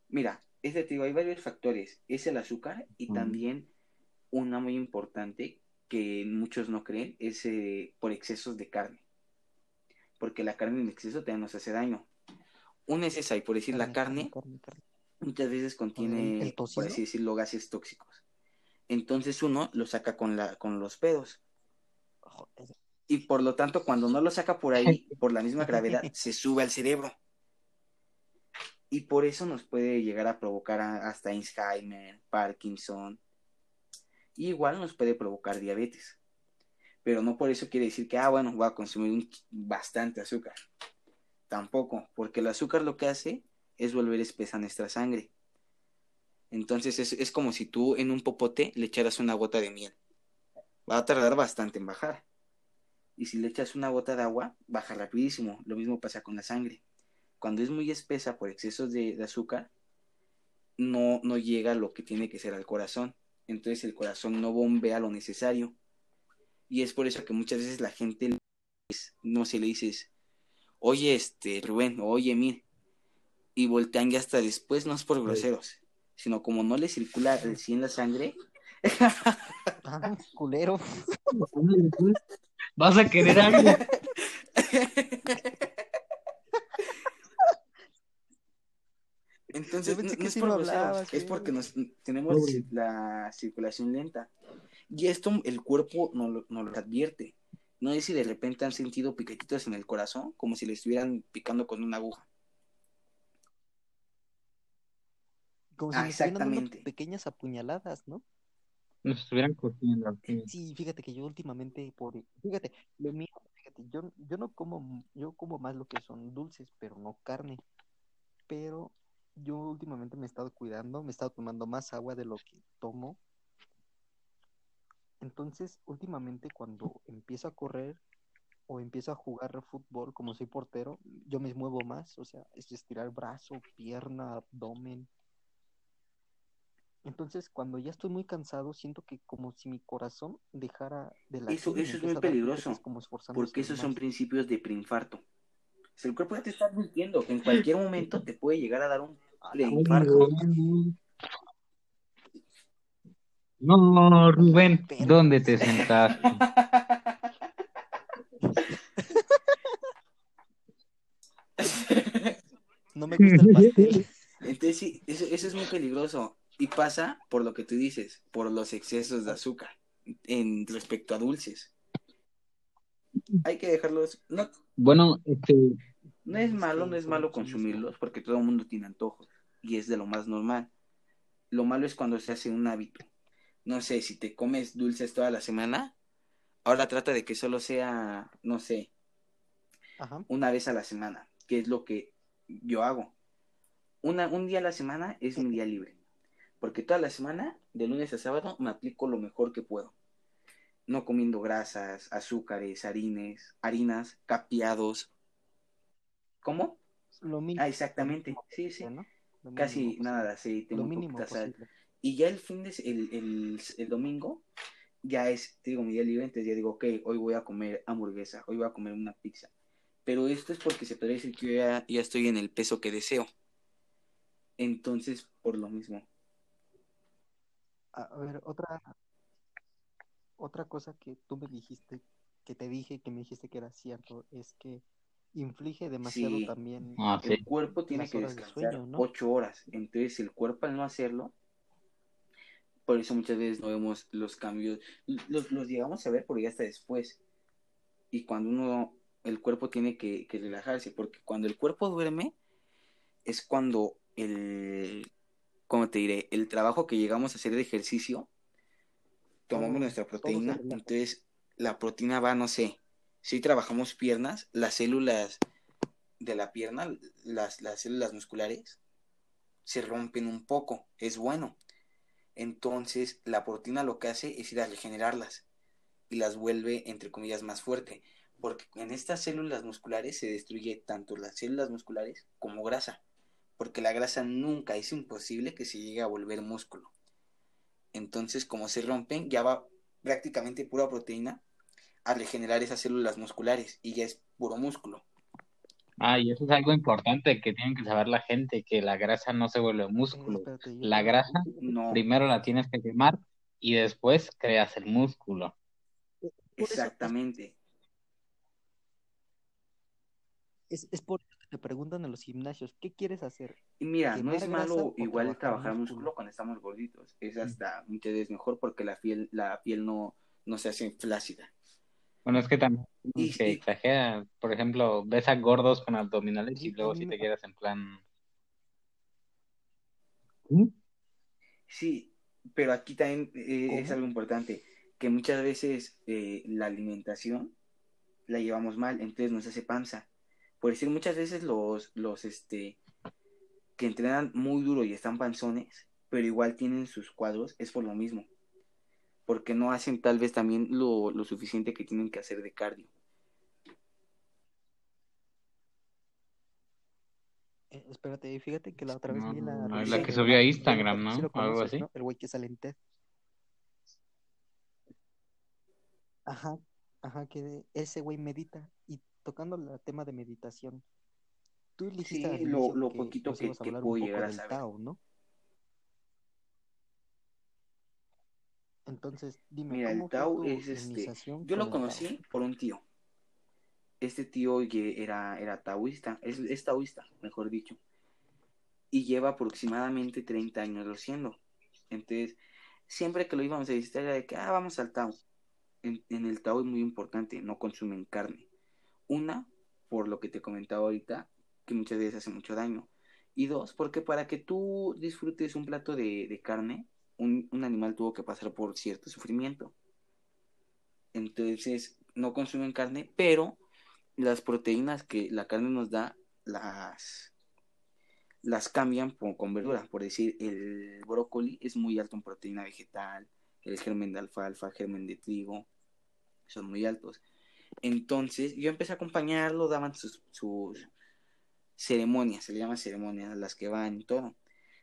Mira, es de, te digo, hay varios factores. Es el azúcar y Mm. también una muy importante que muchos no creen es eh, por excesos de carne. Porque la carne en exceso también nos hace daño. Una es esa, y por decir la carne, carne, carne. Muchas veces contiene, ¿El por así decirlo, gases tóxicos. Entonces uno lo saca con, la, con los pedos. Joder. Y por lo tanto, cuando no lo saca por ahí, por la misma gravedad, se sube al cerebro. Y por eso nos puede llegar a provocar a- hasta Alzheimer, Parkinson. Y igual nos puede provocar diabetes. Pero no por eso quiere decir que, ah, bueno, voy a consumir un bastante azúcar. Tampoco, porque el azúcar lo que hace es volver espesa nuestra sangre. Entonces es, es como si tú en un popote le echaras una gota de miel. Va a tardar bastante en bajar. Y si le echas una gota de agua, baja rapidísimo. Lo mismo pasa con la sangre. Cuando es muy espesa por excesos de, azúcar, no, no llega lo que tiene que ser al corazón. Entonces el corazón no bombea lo necesario. Y es por eso que muchas veces la gente no se le dices, oye, este, Rubén, oye, Mir, y voltean ya hasta después, no es por groseros, sino como no le circula 100 la sangre, Ah, culero. ¿Vas a querer algo? Entonces, no, es por hablabas, es porque nos, tenemos la circulación lenta. Y esto el cuerpo no lo, no lo advierte. No es si de repente han sentido piquetitos en el corazón, como si le estuvieran picando con una aguja. Como si Ah, me estuvieran dando exactamente. pequeñas apuñaladas, ¿no? Nos estuvieran cogiendo. aquí. Sí, fíjate que yo últimamente, por, fíjate, lo mío, fíjate, yo, yo no como, yo como más lo que son dulces, pero no carne. Pero yo últimamente me he estado cuidando, me he estado tomando más agua de lo que tomo. Entonces, últimamente cuando empiezo a correr o empiezo a jugar fútbol, como soy portero, yo me muevo más, o sea, es estirar brazo, pierna, abdomen. Entonces, cuando ya estoy muy cansado, siento que como si mi corazón dejara de latir Eso, eso es muy peligroso, como porque esos son principios de preinfarto. el cuerpo ya te está advirtiendo que en cualquier momento te puede llegar a dar un A la preinfarto. No, Rubén, Perro. ¿dónde te sentaste? No me gusta el pastel. Entonces sí, eso, eso es muy peligroso. Y pasa por lo que tú dices, por los excesos de azúcar en respecto a dulces. Hay que dejarlos. No, Bueno, este, no es malo, Sí, no es malo consumirlos porque todo el mundo tiene antojos y es de lo más normal. Lo malo es cuando se hace un hábito. No sé, si te comes dulces toda la semana, ahora trata de que solo sea, no sé, Ajá. una vez a la semana, que es lo que yo hago. Una, un día a la semana es mi día libre, porque toda la semana, de lunes a sábado, me aplico lo mejor que puedo. No comiendo grasas, azúcares, harines, harinas, capeados. ¿Cómo? Lo mínimo. Ah, exactamente. Sí, sí. Casi nada de aceite, Lo mínimo sal. Y ya el fin de el, el, el domingo ya es, te digo, mi día libre, entonces ya digo, ok, hoy voy a comer hamburguesa, hoy voy a comer una pizza. Pero esto es porque se podría decir que yo ya, ya estoy en el peso que deseo. Entonces, por lo mismo. A ver, otra, otra cosa que tú me dijiste, que te dije, que me dijiste que era cierto, es que inflige demasiado Sí. también. ah, sí. El cuerpo tiene que de descansar sueño, ¿no? ocho horas. Entonces, el cuerpo al no hacerlo, por eso muchas veces no vemos los cambios. Los, los llegamos a ver porque ya está después. Y cuando uno, el cuerpo tiene que, que relajarse, porque cuando el cuerpo duerme, es cuando el, ¿cómo te diré? El trabajo que llegamos a hacer de ejercicio, tomamos nuestra proteína, entonces la proteína va, no sé, si trabajamos piernas, las células de la pierna, las, las células musculares, se rompen un poco, es bueno. Entonces, la proteína lo que hace es ir a regenerarlas y las vuelve, entre comillas, más fuerte. Porque en estas células musculares se destruye tanto las células musculares como grasa. Porque la grasa nunca es imposible que se llegue a volver músculo. Entonces, como se rompen, ya va prácticamente pura proteína a regenerar esas células musculares y ya es puro músculo. Ah, y eso es algo importante que tienen que saber la gente, que la grasa no se vuelve músculo. La grasa No, primero la tienes que quemar y después creas el músculo. Por eso- exactamente. Es, es por te preguntan en los gimnasios, ¿qué quieres hacer? Y mira, no ¿Quemar es malo igual trabajar trabajar músculo? músculo? cuando estamos gorditos. Es hasta muchas veces mejor porque la piel, la piel no, no se hace flácida. Bueno, es que también Y- y- exagera. Por ejemplo, ves a gordos con abdominales y luego a si te quedas en plan... Sí, pero aquí también eh, es algo importante, que muchas veces eh, la alimentación la llevamos mal, entonces nos hace panza. Por decir, muchas veces los, los este, que entrenan muy duro y están panzones, pero igual tienen sus cuadros, es por lo mismo. Porque no hacen tal vez también lo, lo suficiente que tienen que hacer de cardio. Eh, espérate, fíjate que la otra vez No, vi la no, la que subió a Instagram, sí ¿no? Algo así. ¿no? El güey que sale en TED. Ajá, ajá, que ese güey medita y tocando el tema de meditación. Tú dijiste Sí, lo- lo que poquito que- que puedo un poco llegar a del saber. Tao, ¿no? Entonces, dime, Mira, el ¿cómo fue Tao tu es este. Yo lo conocí por un tío. Este tío que era, era taoísta, es, es taoísta, mejor dicho. Y lleva aproximadamente 30 años lo siendo. Entonces, siempre que lo íbamos a visitar era de que, ah, vamos al Tao. En, en el Tao es muy importante, no consumen carne. Una, por lo que te comentaba ahorita, que muchas veces hace mucho daño. Y dos, porque para que tú disfrutes un plato de, de carne, un, un animal tuvo que pasar por cierto sufrimiento. Entonces, no consumen carne, pero las proteínas que la carne nos da, las, las cambian por- con verdura. Por decir, el brócoli es muy alto en proteína vegetal, el germen de alfalfa, germen de trigo, son muy altos. Entonces, yo empecé a acompañarlo, daban sus, sus ceremonias, se le llama ceremonias, las que van y todo.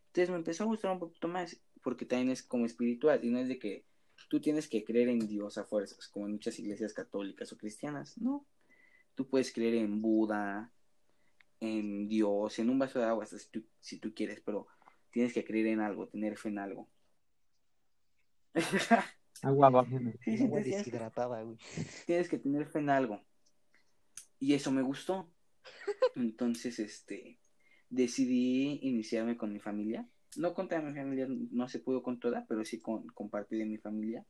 Entonces me empezó a gustar un poquito más, porque también es como espiritual, y no es de que tú tienes que creer en Dios a fuerzas, como en muchas iglesias católicas o cristianas, no. Tú puedes creer en Buda, en Dios, en un vaso de agua, si tú quieres, pero tienes que creer en algo, tener fe en algo. Agua. Sí, sí, deshidratada, güey. tienes que tener fe en algo. Y eso me gustó. Entonces, este, decidí iniciarme con mi familia. No con toda mi familia, no se pudo con toda, pero sí con, con parte de mi familia.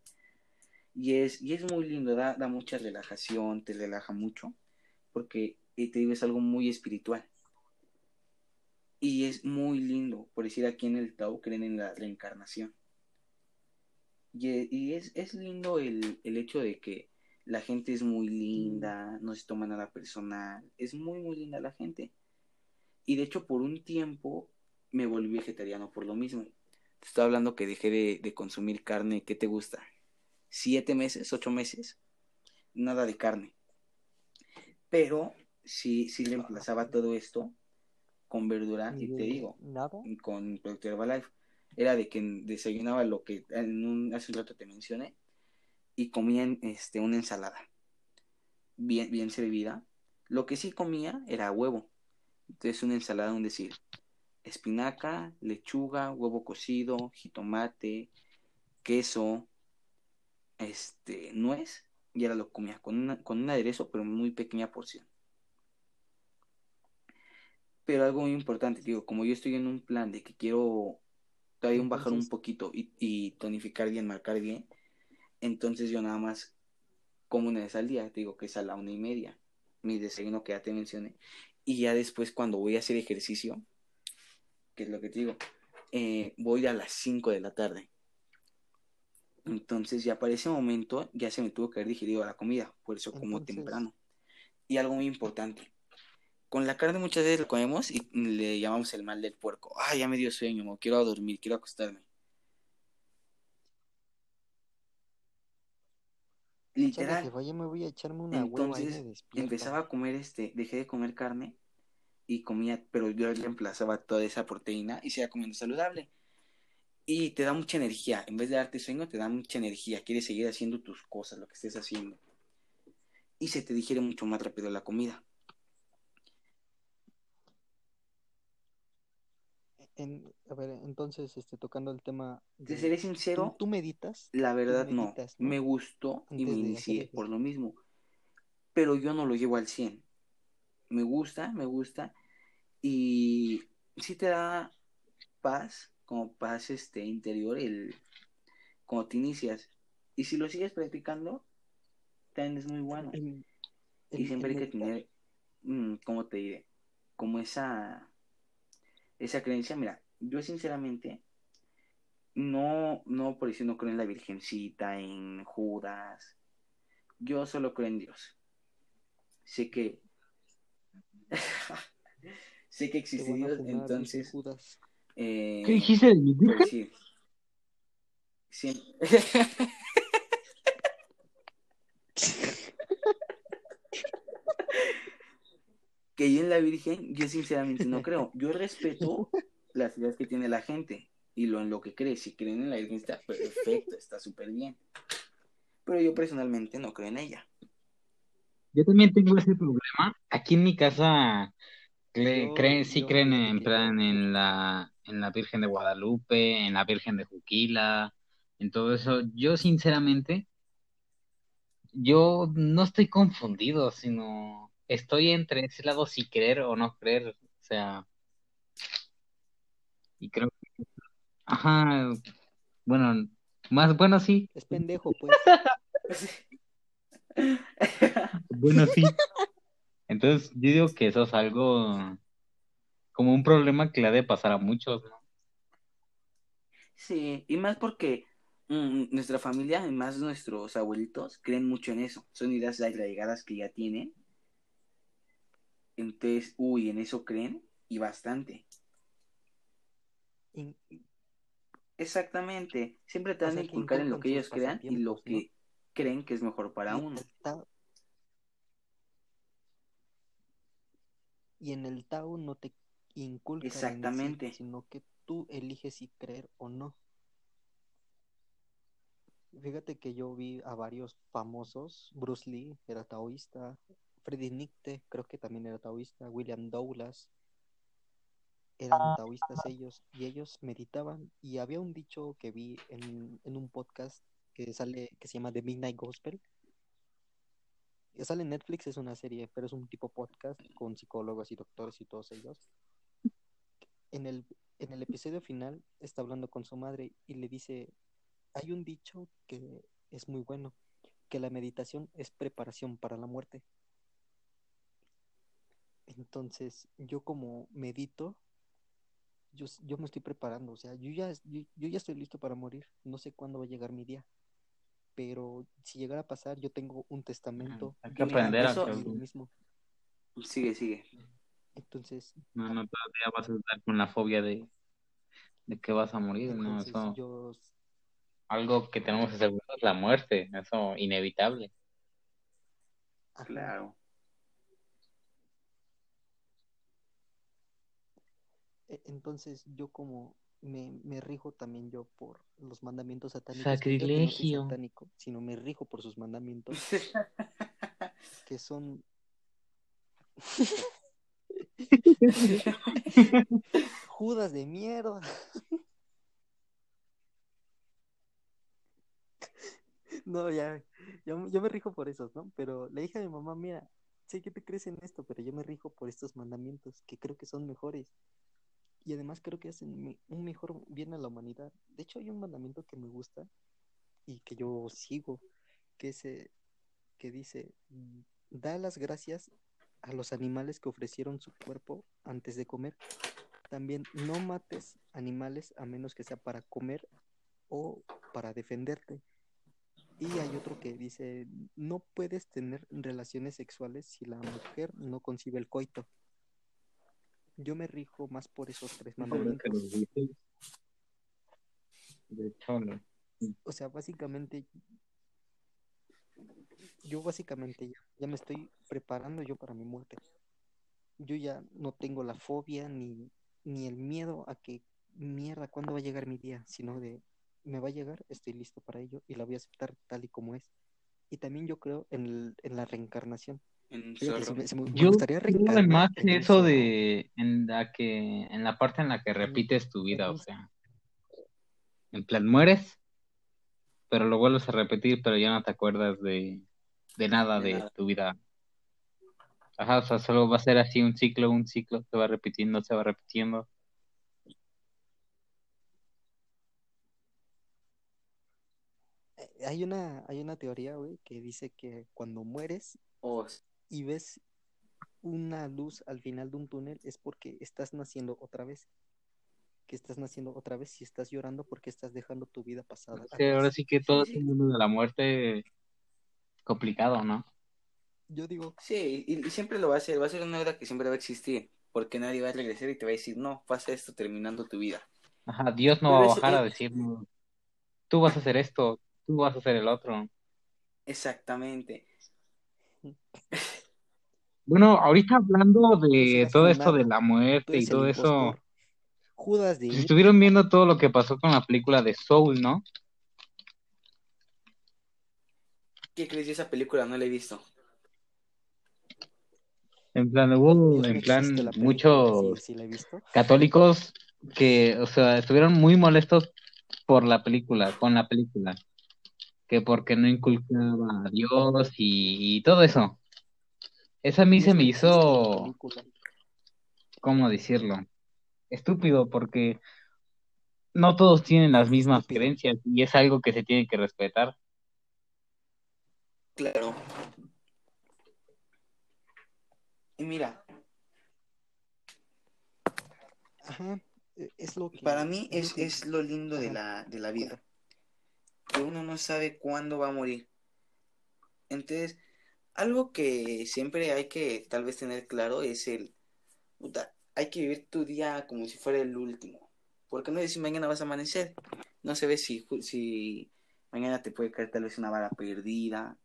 Y es, y es muy lindo, da, da mucha relajación, te relaja mucho, porque eh, te digo, es algo muy espiritual. Y es muy lindo, por decir aquí en el Tao, creen en la reencarnación. Y, e- y es, es lindo el, el hecho de que la gente es muy linda, no se toma nada personal, es muy, muy linda la gente. Y de hecho, por un tiempo me volví vegetariano por lo mismo. Te estoy hablando que dejé de, de consumir carne, ¿qué te gusta? ¿Siete meses? ¿Ocho meses? Nada de carne. Pero sí, sí le emplazaba todo esto con verdura y te digo, Nada. con Producto Herbalife. Era de que desayunaba lo que en un, hace un rato te mencioné y comía este, una ensalada bien, bien servida. Lo que sí comía era huevo. Entonces una ensalada, un decir, espinaca, lechuga, huevo cocido, jitomate, queso, este, nuez, y ahora lo comía con, con un aderezo, pero muy pequeña porción. Pero algo muy importante, digo, como yo estoy en un plan de que quiero todavía un bajar un poquito y, y tonificar bien, marcar bien, entonces yo nada más como una vez al día, te digo que es a la una y media, mi desayuno que ya te mencioné, y ya después cuando voy a hacer ejercicio, que es lo que te digo, eh, voy a las 5 de la tarde. Entonces ya para ese momento ya se me tuvo que haber digerido la comida, por eso como Entonces- temprano. Y algo muy importante, con la carne muchas veces lo comemos y le llamamos el mal del puerco. Ah, ya me dio sueño, mo, quiero dormir, quiero acostarme. Literal. jefa, ya me voy a echarme una hueva y me Entonces empezaba a comer este, dejé de comer carne y comía, pero yo reemplazaba toda esa proteína y seguía comiendo saludable. Y te da mucha energía, en vez de darte sueño, te da mucha energía, quieres seguir haciendo tus cosas, lo que estés haciendo. Y se te digiere mucho más rápido la comida. En- a ver, entonces, este, tocando el tema Te de- seré ¿tú, sincero, tú meditas? la verdad no. meditas, ¿no? Me gustó y Antes me inicié por lo mismo. Pero yo no lo llevo al 100. Me gusta, me gusta. Y sí te da paz, como paz este interior, el cuando te inicias. Y si lo sigues practicando, también es muy bueno. El- Y siempre hay que tener, mm, ¿cómo te diré? Como esa, esa creencia. Mira, yo sinceramente, no, no por eso no creo en la Virgencita, en Judas. Yo solo creo en Dios. Sé que, sé que te existe Dios, entonces, Judas. eh, ¿Qué dijiste de mi virgen? decir, siem- que yo en la Virgen, yo sinceramente no creo. Yo respeto las ideas que tiene la gente y lo en lo que cree. Si creen en la Virgen está perfecto, está súper bien. Pero yo personalmente no creo en ella. Yo también tengo ese problema. Aquí en mi casa Yo- creen, sí yo, creen en plan en la, en la Virgen de Guadalupe, en la Virgen de Juquila, en todo eso. Yo sinceramente, yo no estoy confundido, sino estoy entre ese lado si creer o no creer. O sea, y creo que, ajá, bueno, más bueno sí, Es pendejo, pues. bueno sí. Entonces yo digo que eso es algo como un problema que le ha de pasar a muchos, ¿no? Sí, y más porque mm, nuestra familia, y más nuestros abuelitos, creen mucho en eso. Son ideas arraigadas que ya tienen. Entonces, uy, en eso creen y bastante. In- Exactamente. Siempre te van a inculcar en lo que ellos crean y lo que creen que es mejor para y uno. Tao- Y en el Tao no te inculcan sí, Exactamente. sino que tú eliges si creer o no. Fíjate que yo vi a varios famosos, Bruce Lee era taoísta, Freddy Nietzsche, creo que también era taoísta, William Douglas, eran taoístas ellos, y ellos meditaban, y había un dicho que vi en, en un podcast que sale, que se llama The Midnight Gospel, que sale en Netflix, es una serie, pero es un tipo podcast con psicólogos y doctores y todos ellos. En el, en el episodio final está hablando con su madre y le dice, hay un dicho que es muy bueno, que la meditación es preparación para la muerte. Entonces, yo como medito, yo, yo me estoy preparando, o sea, yo ya, yo, yo ya estoy listo para morir, no sé cuándo va a llegar mi día, pero si llegara a pasar, yo tengo un testamento. Hay que aprender a mismo, hacerlo. yo mismo. Sigue, sigue. Entonces, No, no, todavía vas a estar con la fobia de, de que vas a morir, ¿no? Eso, yo algo que tenemos asegurado es la muerte, eso inevitable. ajá, Claro. Entonces yo como me, me rijo también yo por los mandamientos satánicos. no Sacrilegio. satánico, sino me rijo por sus mandamientos, que son... Judas de mierda. No, ya, yo, yo me rijo por esos, ¿no? Pero le dije a mi mamá, mira, sé que te crees en esto, pero yo me rijo por estos mandamientos que creo que son mejores. Y además creo que hacen un mejor bien a la humanidad. De hecho, hay un mandamiento que me gusta y que yo sigo, que es, eh, que dice, "Mm, da las gracias a los animales que ofrecieron su cuerpo antes de comer. También no mates animales a menos que sea para comer o para defenderte. Y hay otro que dice, no puedes tener relaciones sexuales si la mujer no concibe el coito. Yo me rijo más por esos tres mandamientos. O sea, básicamente, yo básicamente ya, ya me estoy preparando yo para mi muerte. Yo ya no tengo la fobia ni, ni el miedo a que, mierda, ¿cuándo va a llegar mi día? Sino de, me va a llegar, estoy listo para ello y la voy a aceptar tal y como es. Y también yo creo en, el- en la reencarnación. En se me, se me- me Yo que un eso de en la que en la parte en la que repites tu vida, o sea, en plan mueres, pero lo vuelves a repetir, pero ya no te acuerdas de, de nada De de nada. tu vida. Ajá, o sea, solo va a ser así un ciclo, un ciclo, se va repitiendo, se va repitiendo. Eh, Hay una, hay una teoría, güey, que dice que cuando mueres Oh, y ves una luz al final de un túnel es porque estás naciendo otra vez. Que estás naciendo otra vez y estás llorando porque estás dejando tu vida pasada. Es ahora sí que todo este sí. mundo de la muerte es complicado, ¿no? Yo digo, Sí, y, y siempre lo va a hacer, va a ser una hora que siempre va a existir, porque nadie va a regresar y te va a decir, no, pasa esto terminando tu vida. Ajá, Dios no Pero va a eso bajar a es- decirnos, tú vas a hacer esto, tú vas a hacer el otro. Exactamente. Bueno, ahorita hablando Tú de todo esto de la muerte y todo eso. Judas de pues estuvieron viendo todo lo que pasó con la película de Soul, ¿no? ¿Qué crees de esa película? No la he visto. En plan, hubo, en plan, sí, muchos sí la he visto. católicos que, o sea, estuvieron muy molestos por la película, con la película, que porque no inculcaba a Dios y, y todo eso. Eso a mí se me la hizo. ¿cómo decirlo? Estúpido, porque no todos tienen las mismas creencias y es algo que se tiene que respetar. Claro. Y mira, Ajá, e- es lo que para mí es es, lo lindo de la, de la vida, que uno no sabe cuándo va a morir. Entonces, algo que siempre hay que tal vez tener claro es el, puta, hay que vivir tu día como si fuera el último, porque no sé si mañana vas a amanecer, no se ve si, ju- si mañana te puede caer tal vez una bala perdida.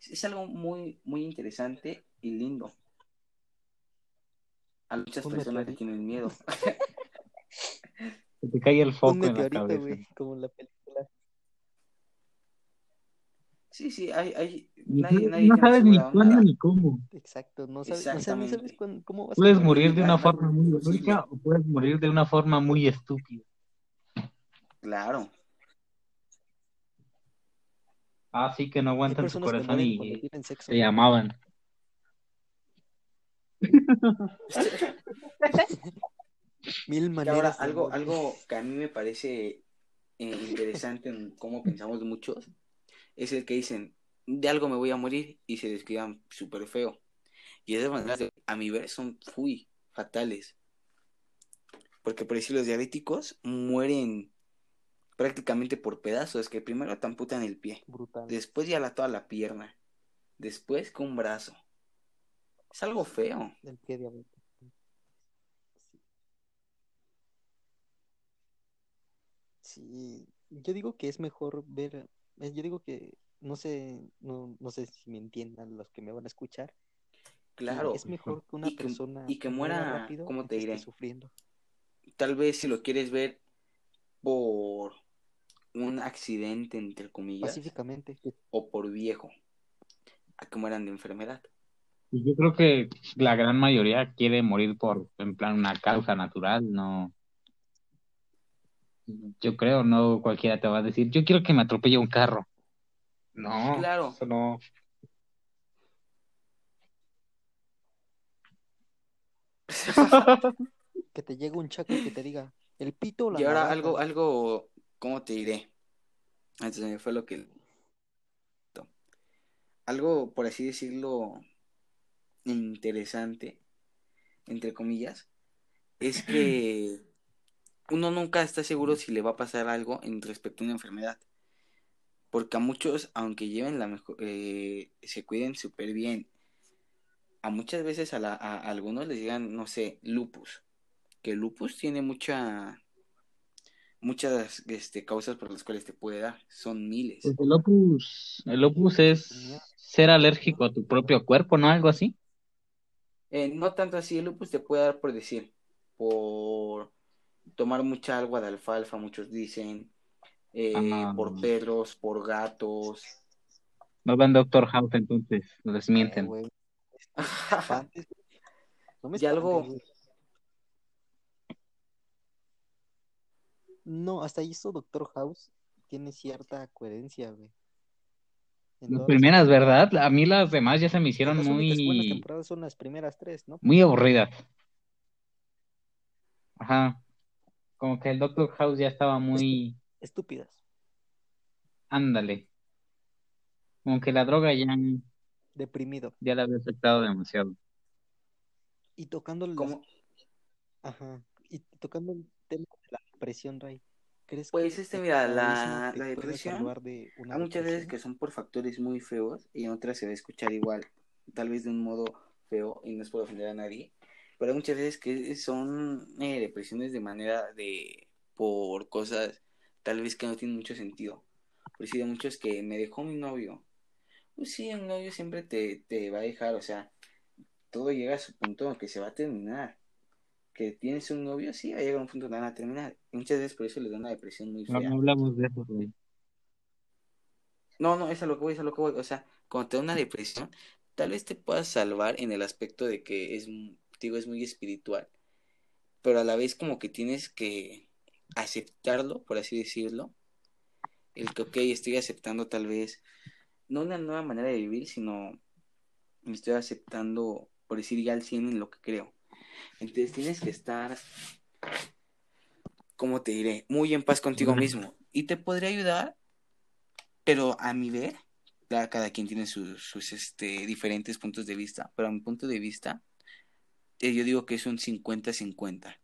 Es, es algo muy, muy interesante y lindo. A muchas personas le tienen miedo. Se te cae el foco en la cabeza. como en la película. Sí, sí, hay, hay, Ni nadie, sabes- nadie no sabes ni cuándo ni cómo. Exacto, no sabes, o sea, ni sabes Exactamente. cuán- cómo vas a Puedes morir. morir de una forma muy heroica o puedes morir de una forma muy estúpida. Claro. Así que no aguantan su corazón y se llamaban. Mil Y maneras ahora, algo, algo que a mí me parece eh, interesante en cómo pensamos muchos, es el que dicen, de algo me voy a morir y se descuidan súper feo. Y esas maneras, de- a mi ver, son fui fatales. Porque por decir, los diabéticos mueren prácticamente por pedazos, que primero te amputan el pie, Brutal. después ya la, toda la pierna, después con un brazo. Es algo feo. Del pie diabético. Sí, yo digo que es mejor ver, yo digo que no sé, no, no sé si me entiendan los que me van a escuchar. Claro. es mejor que una Y que- persona y que muera muera, rápido ¿cómo a te diré? sufriendo. tal vez si lo quieres ver por un accidente, entre comillas, Pacíficamente. o por viejo, a que mueran de enfermedad. Yo creo que la gran mayoría quiere morir por, en plan, una causa natural, no. Yo creo, no cualquiera te va a decir, yo quiero que me atropelle un carro. No, Claro. eso no. Que te llegue un chaco que te diga, el pito o la Y ahora navaja". algo, algo, ¿cómo te diré? Me fue lo que... Algo, por así decirlo, interesante, entre comillas, es que uno nunca está seguro si le va a pasar algo en respecto a una enfermedad. Porque a muchos, aunque lleven la mejor, eh, se cuiden súper bien, a muchas veces a, la- a- a algunos les digan, no sé, lupus. Que el lupus tiene mucha, muchas este, causas por las cuales te puede dar. Son miles. Pues el opus, el opus es ser alérgico a tu propio cuerpo, ¿no? Algo así. Eh, no tanto así, el lupus te puede dar por decir, por tomar mucha agua de alfalfa, muchos dicen, eh, Ah. por perros, por gatos. No ven Doctor House, entonces les mienten. No me Y algo-. No, hasta ahí esto Doctor House tiene cierta coherencia, güey. Las primeras. ¿verdad? A mí las demás ya se me hicieron Las únicas buenas muy, temporadas son las primeras tres, ¿no? muy aburridas. Ajá. Como que el Doctor House ya estaba muy, Estúpidas. ándale. Como que la droga ya, Deprimido. ya le había afectado demasiado. Y tocando las... ¿Cómo? Ajá. Y tocando el tema de la depresión, Ray. ¿Crees Pues que este, el mira, la- la depresión, salvar de una Hay muchas veces que son por factores muy feos y en otras se va a escuchar igual, tal vez de un modo feo y no es por ofender a nadie, pero hay muchas veces que son eh, depresiones de manera de por cosas tal vez que no tienen mucho sentido. Por decir, hay muchos que me dejó mi novio. Pues sí, un novio siempre te, te va a dejar, o sea, todo llega a su punto que se va a terminar. Que tienes un novio, sí, va a llegar a un punto donde van a terminar. Y muchas veces por eso les da una depresión muy No, fea. no hablamos de eso, güey. No, no, es a lo que voy, es a lo que voy. O sea, cuando te da una depresión, tal vez te puedas salvar en el aspecto de que es, digo, es muy espiritual. Pero a la vez como que tienes que aceptarlo, por así decirlo. El que, ok, estoy aceptando tal vez, no una nueva manera de vivir, sino me estoy aceptando, por decir ya al 100 en lo que creo. Entonces tienes que estar, ¿cómo te diré? Muy en paz contigo mismo. Y te podría ayudar pero a mi ver, cada quien tiene sus, sus este, diferentes puntos de vista, pero a mi punto de vista, yo digo que es un 50-50.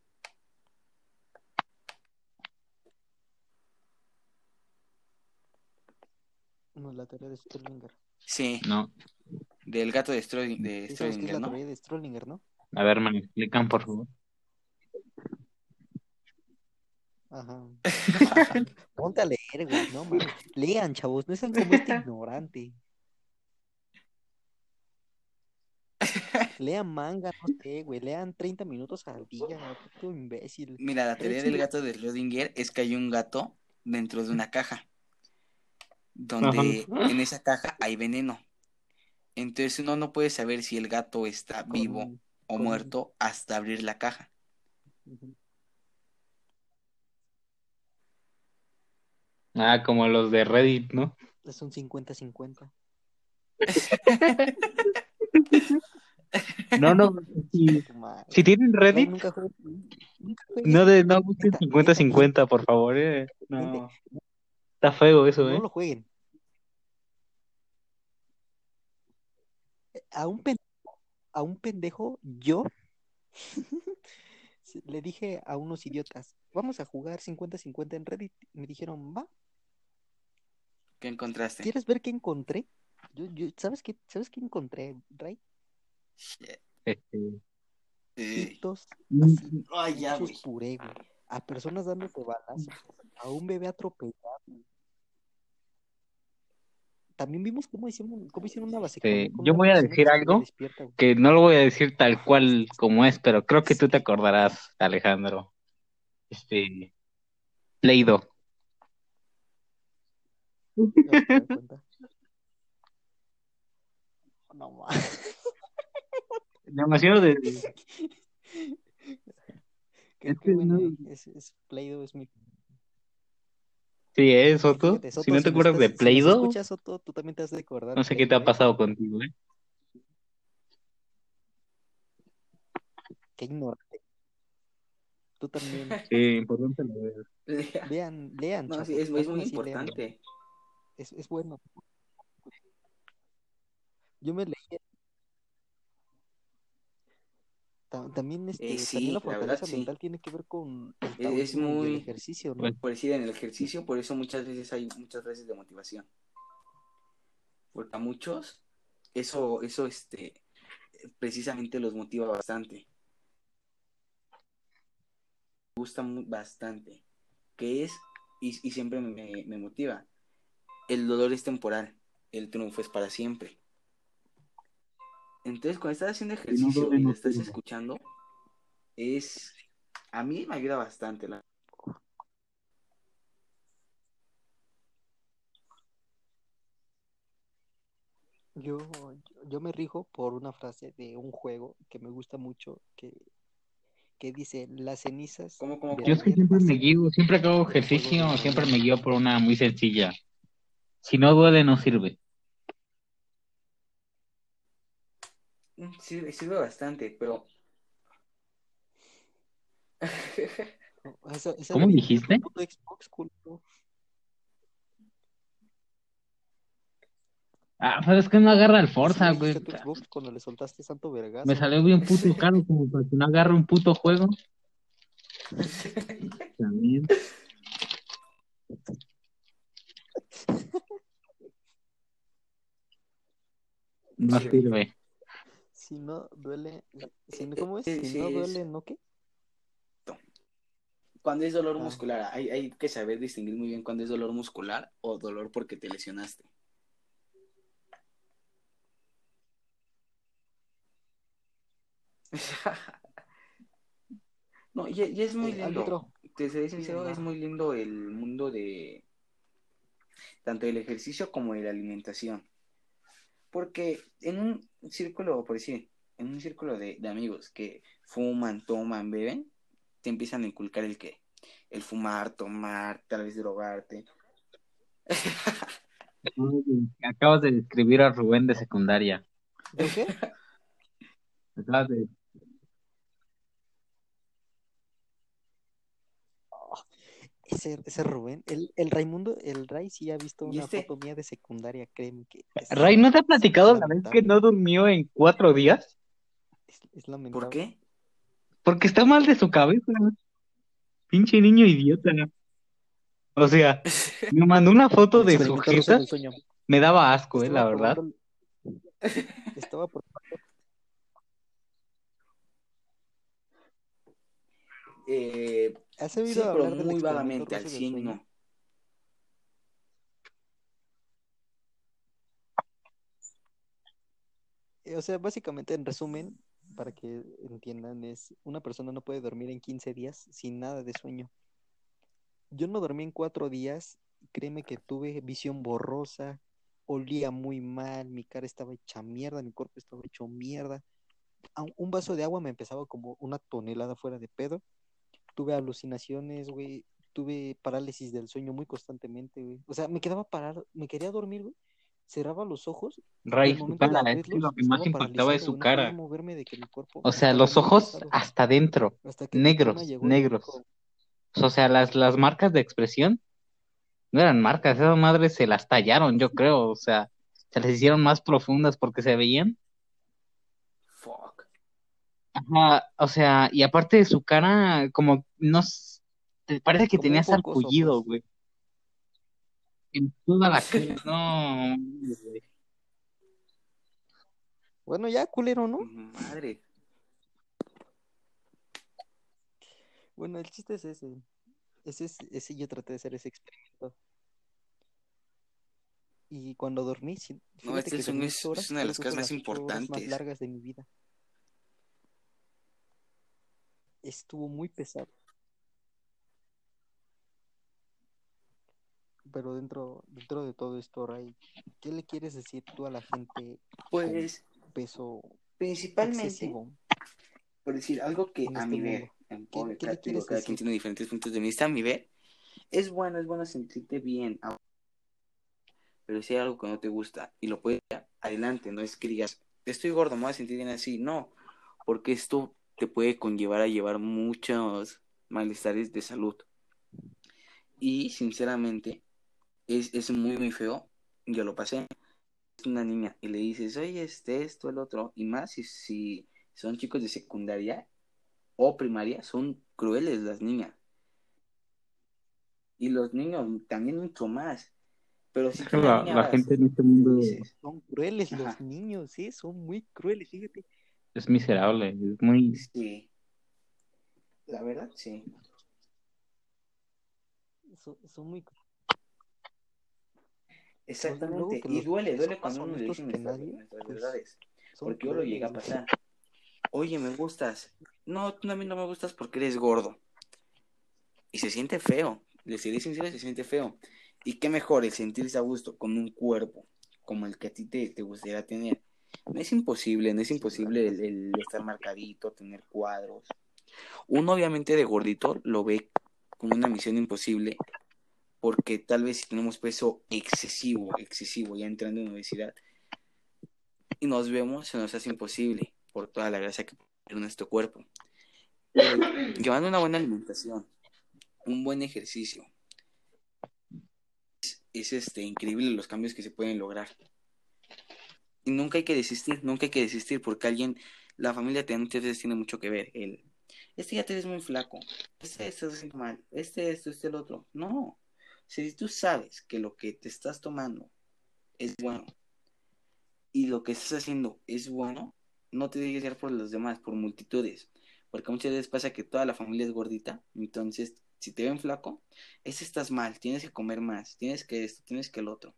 No, la teoría de Schrödinger. Sí, No. del gato de, de Sí, es Schrödinger, la ¿no? teoría de Schrödinger, ¿no? A ver, me explican, por favor. Ajá. Ponte a leer, güey, no mames. Lean, chavos, no sean como este ignorante. Lean manga, no sé, güey. Lean 30 minutos al día, puto imbécil. Mira, la teoría del gato de Schrödinger es que hay un gato dentro de una caja. donde en esa caja hay veneno. Entonces uno no puede saber si el gato está Con- vivo o con- muerto hasta abrir la caja. Ah, como los de Reddit, ¿no? Es un 50-50. No, no, si, si tienen No, Reddit, nunca juegues- nunca juegues- no, de, no busquen Neta, 50-50, por favor, eh. No, está feo eso, No eh. lo jueguen. A un pendejo, a un pendejo, yo le dije a unos idiotas, vamos a jugar 50-50 en Reddit. Me dijeron, va, ¿Qué encontraste? ¿quieres ver qué encontré? Yo, yo, ¿sabes qué, ¿Sabes qué encontré, Ray? Este, Ay, ya, güey. puré, güey. A personas dándose balazos, a un bebé atropellado. También vimos cómo hicieron, cómo hicieron una vasectomía Este, con yo una voy a decir algo que no lo voy a decir tal cual como es, pero creo que tú te acordarás, Alejandro. Este, doy cuenta. No mames. Demasiado de... Qué, Es que buena, no-. Es, es Play-Doh es mi. Sí, ¿eh, Soto? Fíjate, Soto, Si no te acuerdas de estás- si Play-Doh, escuchas, Soto, tú también te has de acordar. no sé qué te ha Play-Doh, pasado contigo, ¿eh? Qué ignorante. Tú también. Sí, importante lo veo. Lean, lean, No, sí, es, es muy importante. Es, es bueno. Yo me leí. También, este, Eh, sí, también la la verdad, fortaleza sí. mental tiene que ver con el Es- es taoísmo y el muy- ejercicio, ¿no? Pues, Por decir, en el ejercicio, por eso muchas veces hay muchas veces de motivación. Porque a muchos, eso, eso, este, precisamente los motiva bastante. Me gusta bastante. Que es, y, y siempre me, me motiva, el dolor es temporal, el triunfo es para siempre. Entonces, cuando estás haciendo ejercicio y no lo estás escuchando, es, a mí me ayuda bastante. La... Yo, yo me rijo por una frase de un juego que me gusta mucho, que, que dice, las cenizas ¿Cómo, cómo, de Yo es que siempre me pasan". guío, siempre que hago ejercicio, siempre me guío por una muy sencilla. Si no duele, no sirve. Sirve, sirve bastante, pero ¿Cómo dijiste? Xbox. Ah, pero es que no agarra el ¿Sí Forza, güey. Xbox cuando le soltaste santo vergazo? Me salió bien puto caro como para que no agarre un puto juego. También. No Sí. sirve. Si no duele, si no, ¿cómo es? Si sí, no duele, ¿no qué? cuando es dolor Ah. muscular, hay, hay que saber distinguir muy bien cuando es dolor muscular o dolor porque te lesionaste. No, y, y es muy Eh, lindo. Te seré sincero, es muy lindo el mundo de tanto del ejercicio como de la alimentación. Porque en un círculo, por decir, en un círculo de, de amigos que fuman, toman, beben, te empiezan a inculcar el que, el fumar, tomar, tal vez drogarte. Acabas de describir a Rubén de secundaria. ¿de qué? Acabas de... Ese, ese Rubén, el, el Raimundo, el Ray sí ha visto ¿Y una este? foto mía de secundaria, créeme que Ray, ¿no te ha platicado la vez que no durmió en cuatro días? es, es lamentable. ¿Por qué? Porque está mal de su cabeza. Pinche niño idiota. O sea, me mandó una foto de su jeta. Me daba asco, eh, la verdad. Estaba por... Eh, ¿Has sí, oído pero hablar del muy vagamente, al ruso del 100 sueño? no. Eh, O sea, básicamente, en resumen, para que entiendan, es una persona no puede dormir en 15 días sin nada de sueño. Yo no dormí en cuatro días créeme que tuve visión borrosa, olía muy mal, mi cara estaba hecha mierda, mi cuerpo estaba hecho mierda. Un vaso de agua me empezaba como una tonelada fuera de pedo. Tuve alucinaciones, güey. Tuve parálisis del sueño muy constantemente, güey. O sea, me quedaba parado, me quería dormir, güey. Cerraba los ojos Ray, de es lo que más impactaba es paralizado, su güey. Cara. moverme de que mi cuerpo O sea, los ojos hasta adentro, Hasta que negros, negros. O sea, las, las marcas de expresión no eran marcas, esas madres se las tallaron, yo creo. O sea, se les hicieron más profundas porque se veían. Ajá, o sea, y aparte de su cara, como no te parece que como tenía güey. En toda la cara. No, güey. Bueno, ya, culero, ¿no? Madre. Bueno, el chiste es ese. Ese, es, ese yo traté de hacer ese experimento. Y cuando dormí, No, este que es, un- es- ocho horas, es una de las cosas más las horas más importantes. largas de mi vida. Estuvo muy pesado. Pero dentro, dentro de todo esto, Ray, ¿qué le quieres decir tú a la gente Pues, con peso principalmente, excesivo por decir algo que a este mi ver, qué cada, quien tiene diferentes puntos de vista, a mi ver, es bueno, es bueno sentirte bien, pero si hay algo que no te gusta y lo puedes, adelante, no es que digas, estoy gordo, me voy a sentir bien así, no, porque esto te puede conllevar a llevar muchos malestares de salud. Y sinceramente, es, es muy, muy feo, yo lo pasé, es una niña y le dices, oye, este, esto, el otro, y más si, si son chicos de secundaria o primaria, son crueles las niñas. Y los niños también mucho más. Pero si que la, la gente en este mundo Son crueles Ajá. los niños, sí, son muy crueles, fíjate. Es miserable, es muy... sí, la verdad, sí. Son, son muy crueles. Exactamente. Y duele, duele cuando uno le honestos dice que nuestras, nadie, nuestras pues, verdades. Porque yo lo llegué a pasar. Oye, me gustas. No, tú a mí no me gustas porque eres gordo. Y se siente feo. Le seré sincero, se siente feo. Y qué mejor el sentirse a gusto con un cuerpo como el que a ti te, te gustaría tener. Es imposible, no es imposible el, el estar marcadito, tener cuadros. Uno obviamente de gordito lo ve como una misión imposible porque tal vez si tenemos peso excesivo, excesivo, ya entrando en universidad, y nos vemos, se nos hace imposible por toda la grasa que tiene nuestro cuerpo. Pero llevando una buena alimentación, un buen ejercicio, es, es, este, increíble los cambios que se pueden lograr. Y nunca hay que desistir, nunca hay que desistir porque alguien, la familia te, muchas veces tiene mucho que ver. El, este ya te ves muy flaco, este estás mal, este, esto, este, el otro. No, si tú sabes que lo que te estás tomando es bueno y lo que estás haciendo es bueno, no te dejes llevar por los demás, por multitudes. Porque muchas veces pasa que toda la familia es gordita, entonces si te ven flaco, ese estás mal, tienes que comer más, tienes que esto, tienes que el otro.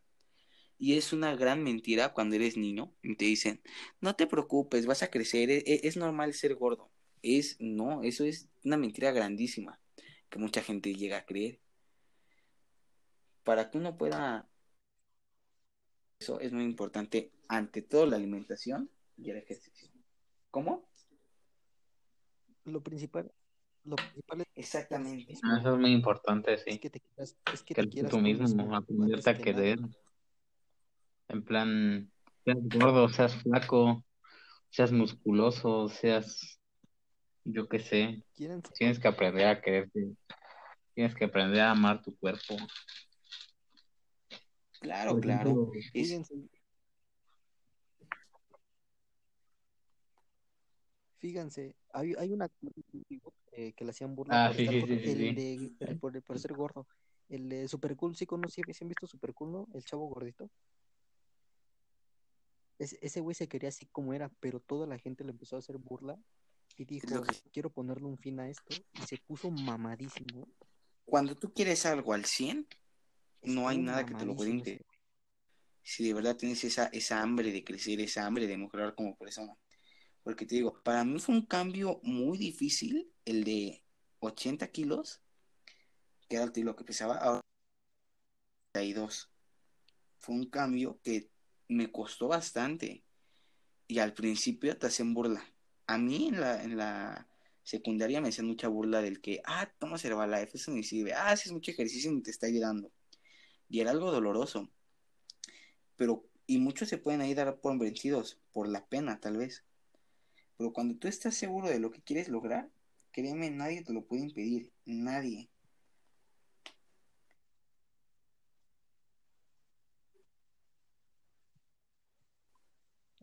Y es una gran mentira cuando eres niño y te dicen, no te preocupes, vas a crecer, es, es normal ser gordo. Es, no, eso es una mentira grandísima que mucha gente llega a creer. Para que uno pueda eso es muy importante ante todo la alimentación y el ejercicio. ¿Cómo? Lo principal, lo principal es, Exactamente. Eso es muy importante, es sí. que te quieras, es que Que te quieras tú mismo, mismo, aprenderte a antes que nada. En plan, seas gordo, seas flaco, seas musculoso, seas, yo qué sé, tienes que aprender a quererte, tienes que aprender a amar tu cuerpo. Claro, Por claro. ejemplo, Fíjense. Fíjense, hay, hay una eh, que le hacían burla Ah, por sí, sí, gordo, sí, el de, por, por ser gordo, el de Super Cool, sí conocí, ¿sí han visto Super Cool, no? El chavo gordito. Ese, ese güey se quería así como era, pero toda la gente le empezó a hacer burla y dijo, que- quiero ponerle un fin a esto, y se puso mamadísimo. cuando tú quieres algo al 100, no hay nada que te lo impedir. Si de verdad tienes esa, esa hambre de crecer, esa hambre de mejorar como persona. Porque te digo, para mí fue un cambio muy difícil el de 80 kilos, que era el lo que pesaba, ahora 32. Fue un cambio que me costó bastante. Y al principio te hacen burla. A mí en la, en la secundaria me hacían mucha burla del que, ah, toma Herbalife, eso ni sirve. Ah, haces mucho ejercicio y te está ayudando. Y era algo doloroso. Pero, y muchos se pueden ahí dar por vencidos, por la pena tal vez. Pero cuando tú estás seguro de lo que quieres lograr, créeme, nadie te lo puede impedir. Nadie.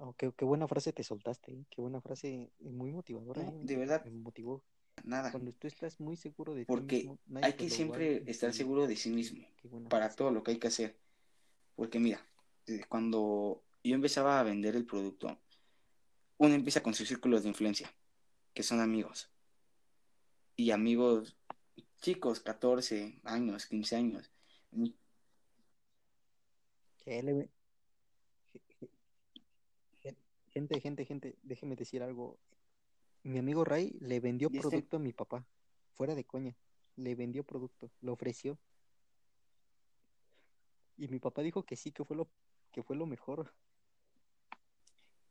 Oh, qué, qué buena frase te soltaste, ¿eh? qué buena frase, eh, muy motivadora. No, ¿eh? de verdad. Me motivó. Nada. Cuando tú estás muy seguro de ti Porque mismo, nadie hay que siempre estar seguro de sí mismo Qué para frase. todo lo que hay que hacer. Porque mira, cuando yo empezaba a vender el producto, uno empieza con sus círculos de influencia, que son amigos. Y amigos chicos, 14 años, 15 años. Que le- Gente, gente, gente, déjeme decir algo. Mi amigo Ray le vendió este- producto a mi papá, fuera de coña. Le vendió producto, lo ofreció. Y mi papá dijo que sí, que fue lo, que fue lo mejor.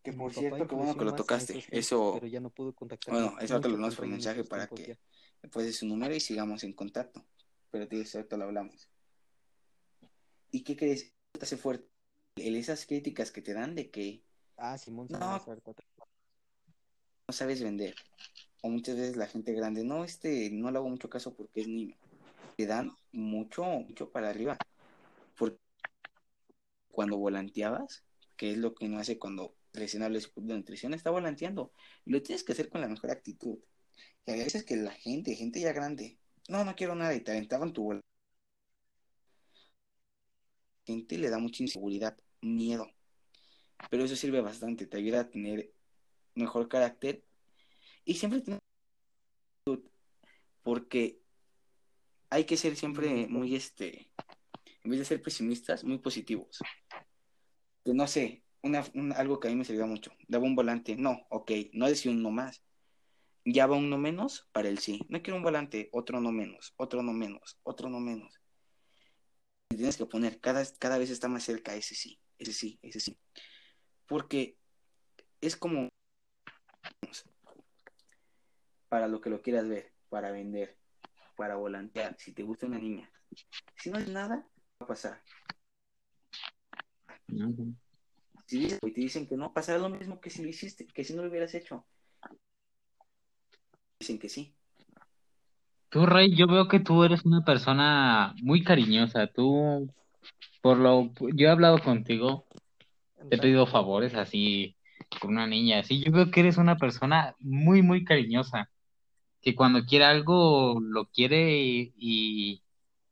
Que Y por cierto, qué bueno que lo tocaste. Eso, Pero ya no pudo contactar bueno, eso ahorita lo con por mensaje para que me puedes su número y sigamos en contacto. Pero te digo, ahorita lo hablamos. ¿Y qué crees? Te hace fuerte. El- Esas críticas que te dan de que Ah, Simón, No. No sabes vender. O muchas veces la gente grande, no, este, no le hago mucho caso porque es niño. Te dan mucho, mucho para arriba. Porque cuando volanteabas, que es lo que uno hace cuando recién habla de nutrición, está volanteando. Y lo tienes que hacer con la mejor actitud. Y a veces que la gente, gente ya grande, no, no quiero nada, y te aventaban tu bola. Gente le da mucha inseguridad, miedo. Pero eso sirve bastante, te ayuda a tener mejor carácter y siempre tener porque hay que ser siempre muy este en vez de ser pesimistas muy positivos. Que no sé una, un- algo que a mí me servía mucho daba un volante no ok no decía un no más ya va un no menos para el sí no quiero un volante otro no menos otro no menos otro no menos. Y tienes que poner cada, cada vez está más cerca ese sí ese sí ese sí porque es como para lo que lo quieras ver, para vender, para volantear, si te gusta una niña. Si no es nada, va a pasar. Si dices y te dicen que no, pasará lo mismo que si lo hiciste, que si no lo hubieras hecho. Dicen que sí. Tú, Rey, yo veo que tú eres una persona muy cariñosa. Tú, por lo, yo he hablado contigo, te he pedido favores así con una niña, así. Yo veo que eres una persona muy, muy cariñosa, que cuando quiere algo lo quiere y,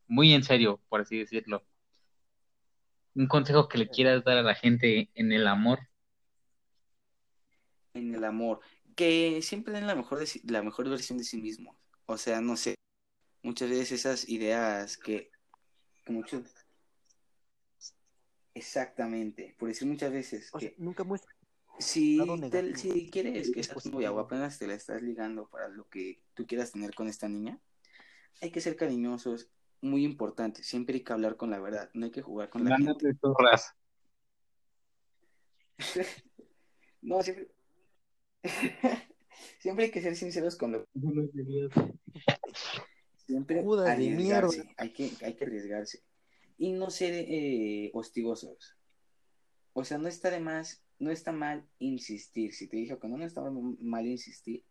muy en serio, por así decirlo. Un consejo que le quieras dar a la gente en el amor. En el amor, que siempre den la mejor, de sí- la mejor versión de sí mismos. O sea, no sé, muchas veces esas ideas que muchos... Exactamente, por decir muchas veces O sea, que nunca muestra. Si, te- si quieres que es seas novia o positivo. apenas te la estás ligando para lo que tú quieras tener con esta niña, hay que ser cariñosos, muy importante. Siempre hay que hablar con la verdad, no hay que jugar con la gente. No, siempre. siempre hay que ser sinceros con lo Siempre Judas de arriesgarse, hay que, hay que arriesgarse. Y no ser eh, hostigosos. O sea, no está de más, no está mal insistir. Si te dijo que no, no está mal insistir.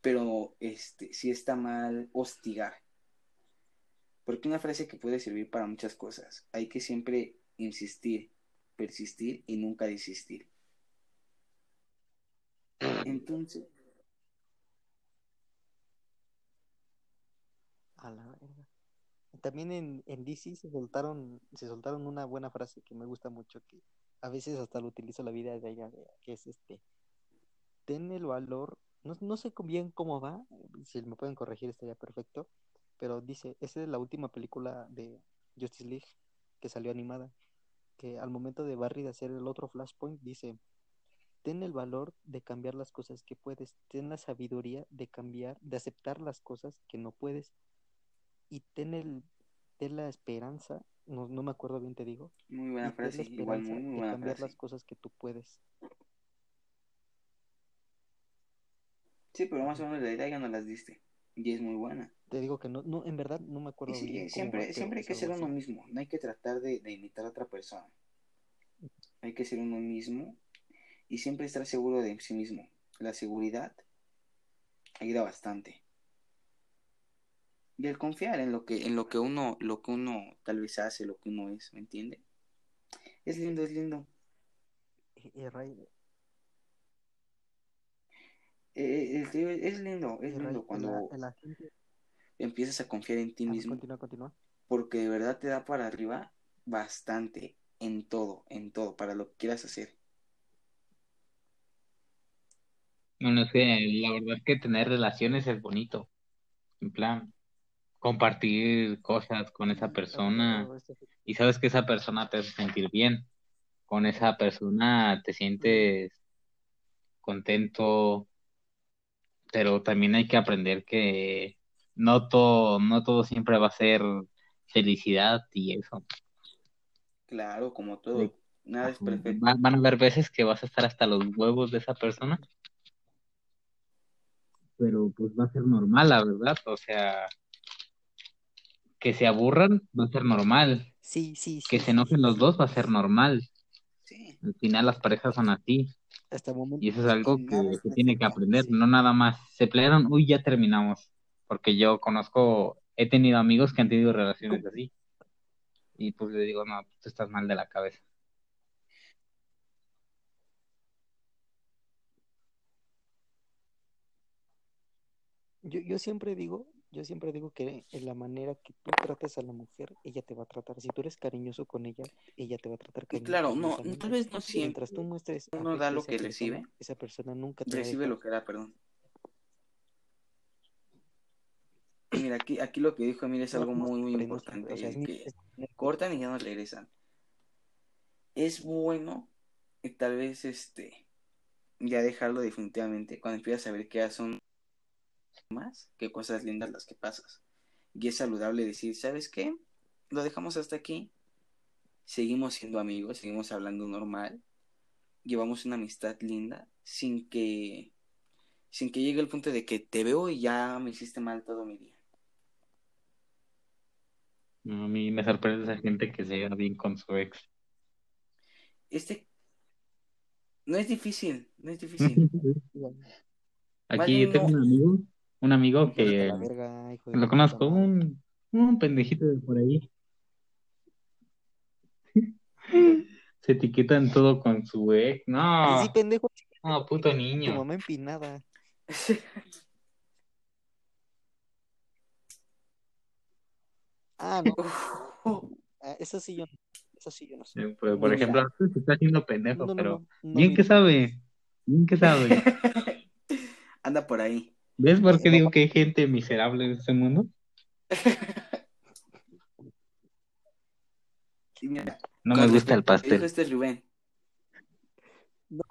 Pero este, sí está mal hostigar. Porque una frase que puede servir para muchas cosas. Hay que siempre insistir, persistir y nunca desistir. Entonces, A la verga. También en, en DC se soltaron, se soltaron una buena frase que me gusta mucho, que a veces hasta lo utilizo la vida de ella, que es este, ten el valor, no, no sé bien cómo va, si me pueden corregir estaría perfecto, pero dice, esa es la última película de Justice League que salió animada, que al momento de Barry de hacer el otro Flashpoint dice, ten el valor de cambiar las cosas que puedes, ten la sabiduría de cambiar, de aceptar las cosas que no puedes y ten, el, ten la esperanza no, no me acuerdo bien, te digo. Muy buena frase, igual muy, muy de buena cambiar frase. las cosas que tú puedes. Sí, pero más o menos la idea ya no las diste. Y es muy buena. Te digo que no, no, en verdad no me acuerdo sí, bien. siempre, siempre hay que ser uno así. mismo. No hay que tratar de, de imitar a otra persona. Hay que ser uno mismo y siempre estar seguro de sí mismo. La seguridad ayuda bastante. Y el confiar en lo que, en lo que uno, lo que uno tal vez hace, lo que uno es, ¿me entiende? Es lindo, es lindo. Y- y Ray, Eh, eh, es lindo, es y Ray, lindo la- cuando la gente- empiezas a confiar en ti Ah, mismo. Continúa, continúa. porque de verdad te da para arriba bastante en todo, en todo, para lo que quieras hacer. Bueno, es que la verdad es que tener relaciones es bonito. En plan, compartir cosas con esa persona esto- y sabes que esa persona te hace sentir bien. Con esa persona te sientes contento, pero también hay que aprender que no todo, no todo siempre va a ser felicidad y eso. Claro, como todo, nada es perfecto. Va- Van a haber veces que vas a estar hasta los huevos de esa persona, pero pues va a ser normal, la verdad. O sea, que se aburran va a ser normal, Sí, sí, que sí, se sí, enojen sí, los dos va a ser normal. Sí, Al final las parejas son así Hasta el momento. y eso es algo que se tiene que aprender, no nada más. Se pelearon, uy, ya terminamos, porque yo conozco, he tenido amigos que han tenido relaciones así y pues le digo, no, tú estás mal de la cabeza. Yo, yo siempre digo, yo siempre digo que en la manera que tú trates a la mujer, ella te va a tratar. Si tú eres cariñoso con ella, ella te va a tratar Y cariño- claro, no, tal vez no siempre Mientras tú muestres uno da lo que persona, recibe, esa persona nunca te recibe lo que da, perdón. Mira, aquí, aquí lo que dijo Emil es No, algo muy, muy importante, o sea, es que es cortan y ya no regresan. Es bueno y tal vez este ya dejarlo definitivamente cuando empiezas a ver que ya son más que cosas lindas las que pasas. Y es saludable decir, ¿sabes qué? Lo dejamos hasta aquí. Seguimos siendo amigos, seguimos hablando normal. Llevamos una amistad linda sin que sin que llegue el punto de que te veo y ya me hiciste mal todo mi día. No, A mí me sorprende esa gente que se lleva bien con su ex. Este no es difícil, no es difícil. Aquí tengo un amigo, un amigo que la verga, hijo de lo tu conozco, un, un pendejito de por ahí. Se etiqueta en todo con su ex. No, sí, pendejo, no, puto tu niño. mamá empinada. Ah, no, ah, eso sí yo no, eso sí yo no sé. Eh, Pues, por Mira. ejemplo, se está haciendo pendejo, No, no, pero no, no, bien que sabe, bien que sabe. Anda por ahí. ¿Ves por qué digo que hay gente miserable en este mundo? Mira, No me gusta el que dijo pastel. este Rubén, No,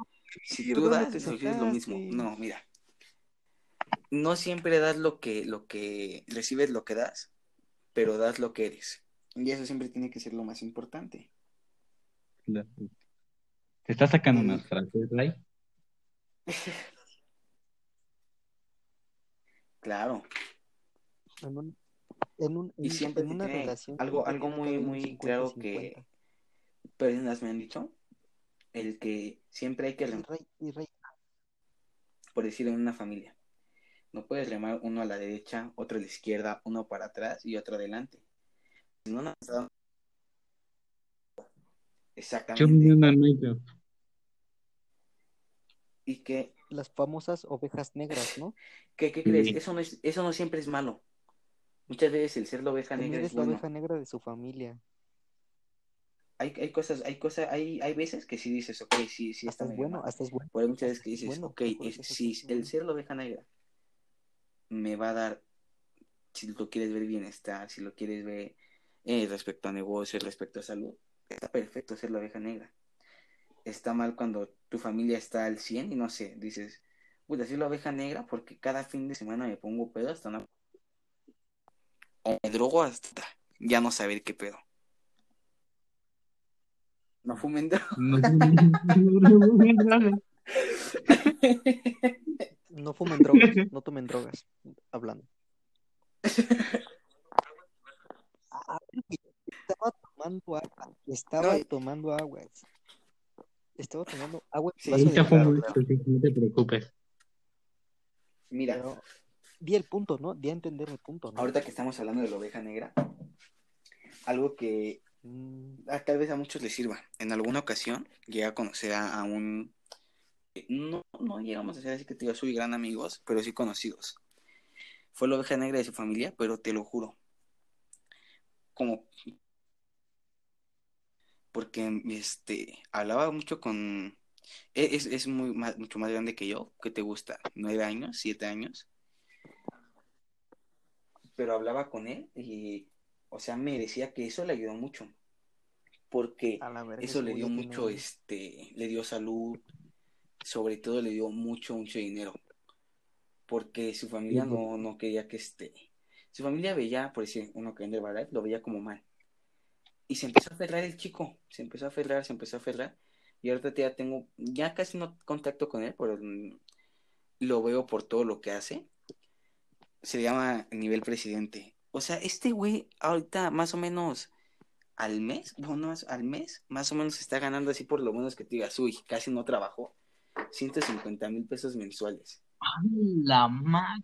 si tú ¿dónde das, te recibes lo mismo. No, mira. No siempre das lo que, lo que recibes lo que das, pero das lo que eres. Y eso siempre tiene que ser lo más importante. Te está sacando Mm. unas frases, Ray. Claro. En un, en un, Y en- siempre en una tiene relación algo, algo que muy, muy 50 y claro 50. que personas me han dicho, el que siempre hay que Y remar, Rey, y Rey, por decir en una familia. No puedes remar uno a la derecha, otro a la izquierda, uno para atrás y otro adelante. Si no, no has dado- Yo Exactamente. ¿Y qué, las famosas ovejas negras, ¿no? qué, qué crees? Sí. Eso no, es, eso no siempre es malo. Muchas veces el ser la oveja negra eres es la bueno. oveja negra de su familia. Hay, hay cosas, hay cosas, hay, hay veces que sí dices, ok, sí, sí está Hasta es medio bueno, mal. hasta es bueno. Pero hay muchas veces que es dices, bueno, ok, es- si es el ser la oveja negra me va a dar, si lo quieres ver bienestar, si lo quieres ver eh, respecto a negocio, respecto a salud, está perfecto ser la oveja negra. Está mal cuando tu familia está al 100 y no sé, dices, puta, soy la oveja negra porque cada fin de semana me pongo pedo hasta una... O me drogo hasta ya no saber qué pedo. No fumen drogas. No, fumen drogas, no tomen drogas. Hablando. Ah, Estaba tomando agua. Estaba No. tomando agua. Estaba tomando agua. Sí, vaso Sí, de ya fue claro, mucho, claro. no te preocupes. Mira, Pero di el punto, ¿no? Di a entender el punto, ¿no? ahorita que estamos hablando de la oveja negra, algo que Mm, ah, tal vez a muchos les sirva. En alguna ocasión llegué a conocer a, a un... eh, No, no llegamos a ser así que te digo, soy gran amigos, pero sí conocidos. Fue la oveja negra de su familia, pero te lo juro. Como... Porque este hablaba mucho con... e- Es, es muy más- mucho más grande que yo. ¿Qué te gusta? ¿Nueve años? ¿Siete años? Pero hablaba con él y... O sea, me decía que eso le ayudó mucho. Porque eso le dio mucho, este, le dio salud, sobre todo le dio mucho, mucho dinero, porque su familia no, no quería que este, su familia veía, por decir, uno que vende Herbalife, lo veía como mal, y se empezó a aferrar el chico, se empezó a aferrar, se empezó a aferrar, y ahorita ya tengo, ya casi no contacto con él, pero lo veo por todo lo que hace, se llama nivel presidente, o sea, este güey ahorita más o menos al mes, bueno, al mes, más o menos está ganando así por lo menos que te digas, uy, casi no trabajó, 150 mil pesos mensuales. ¡A la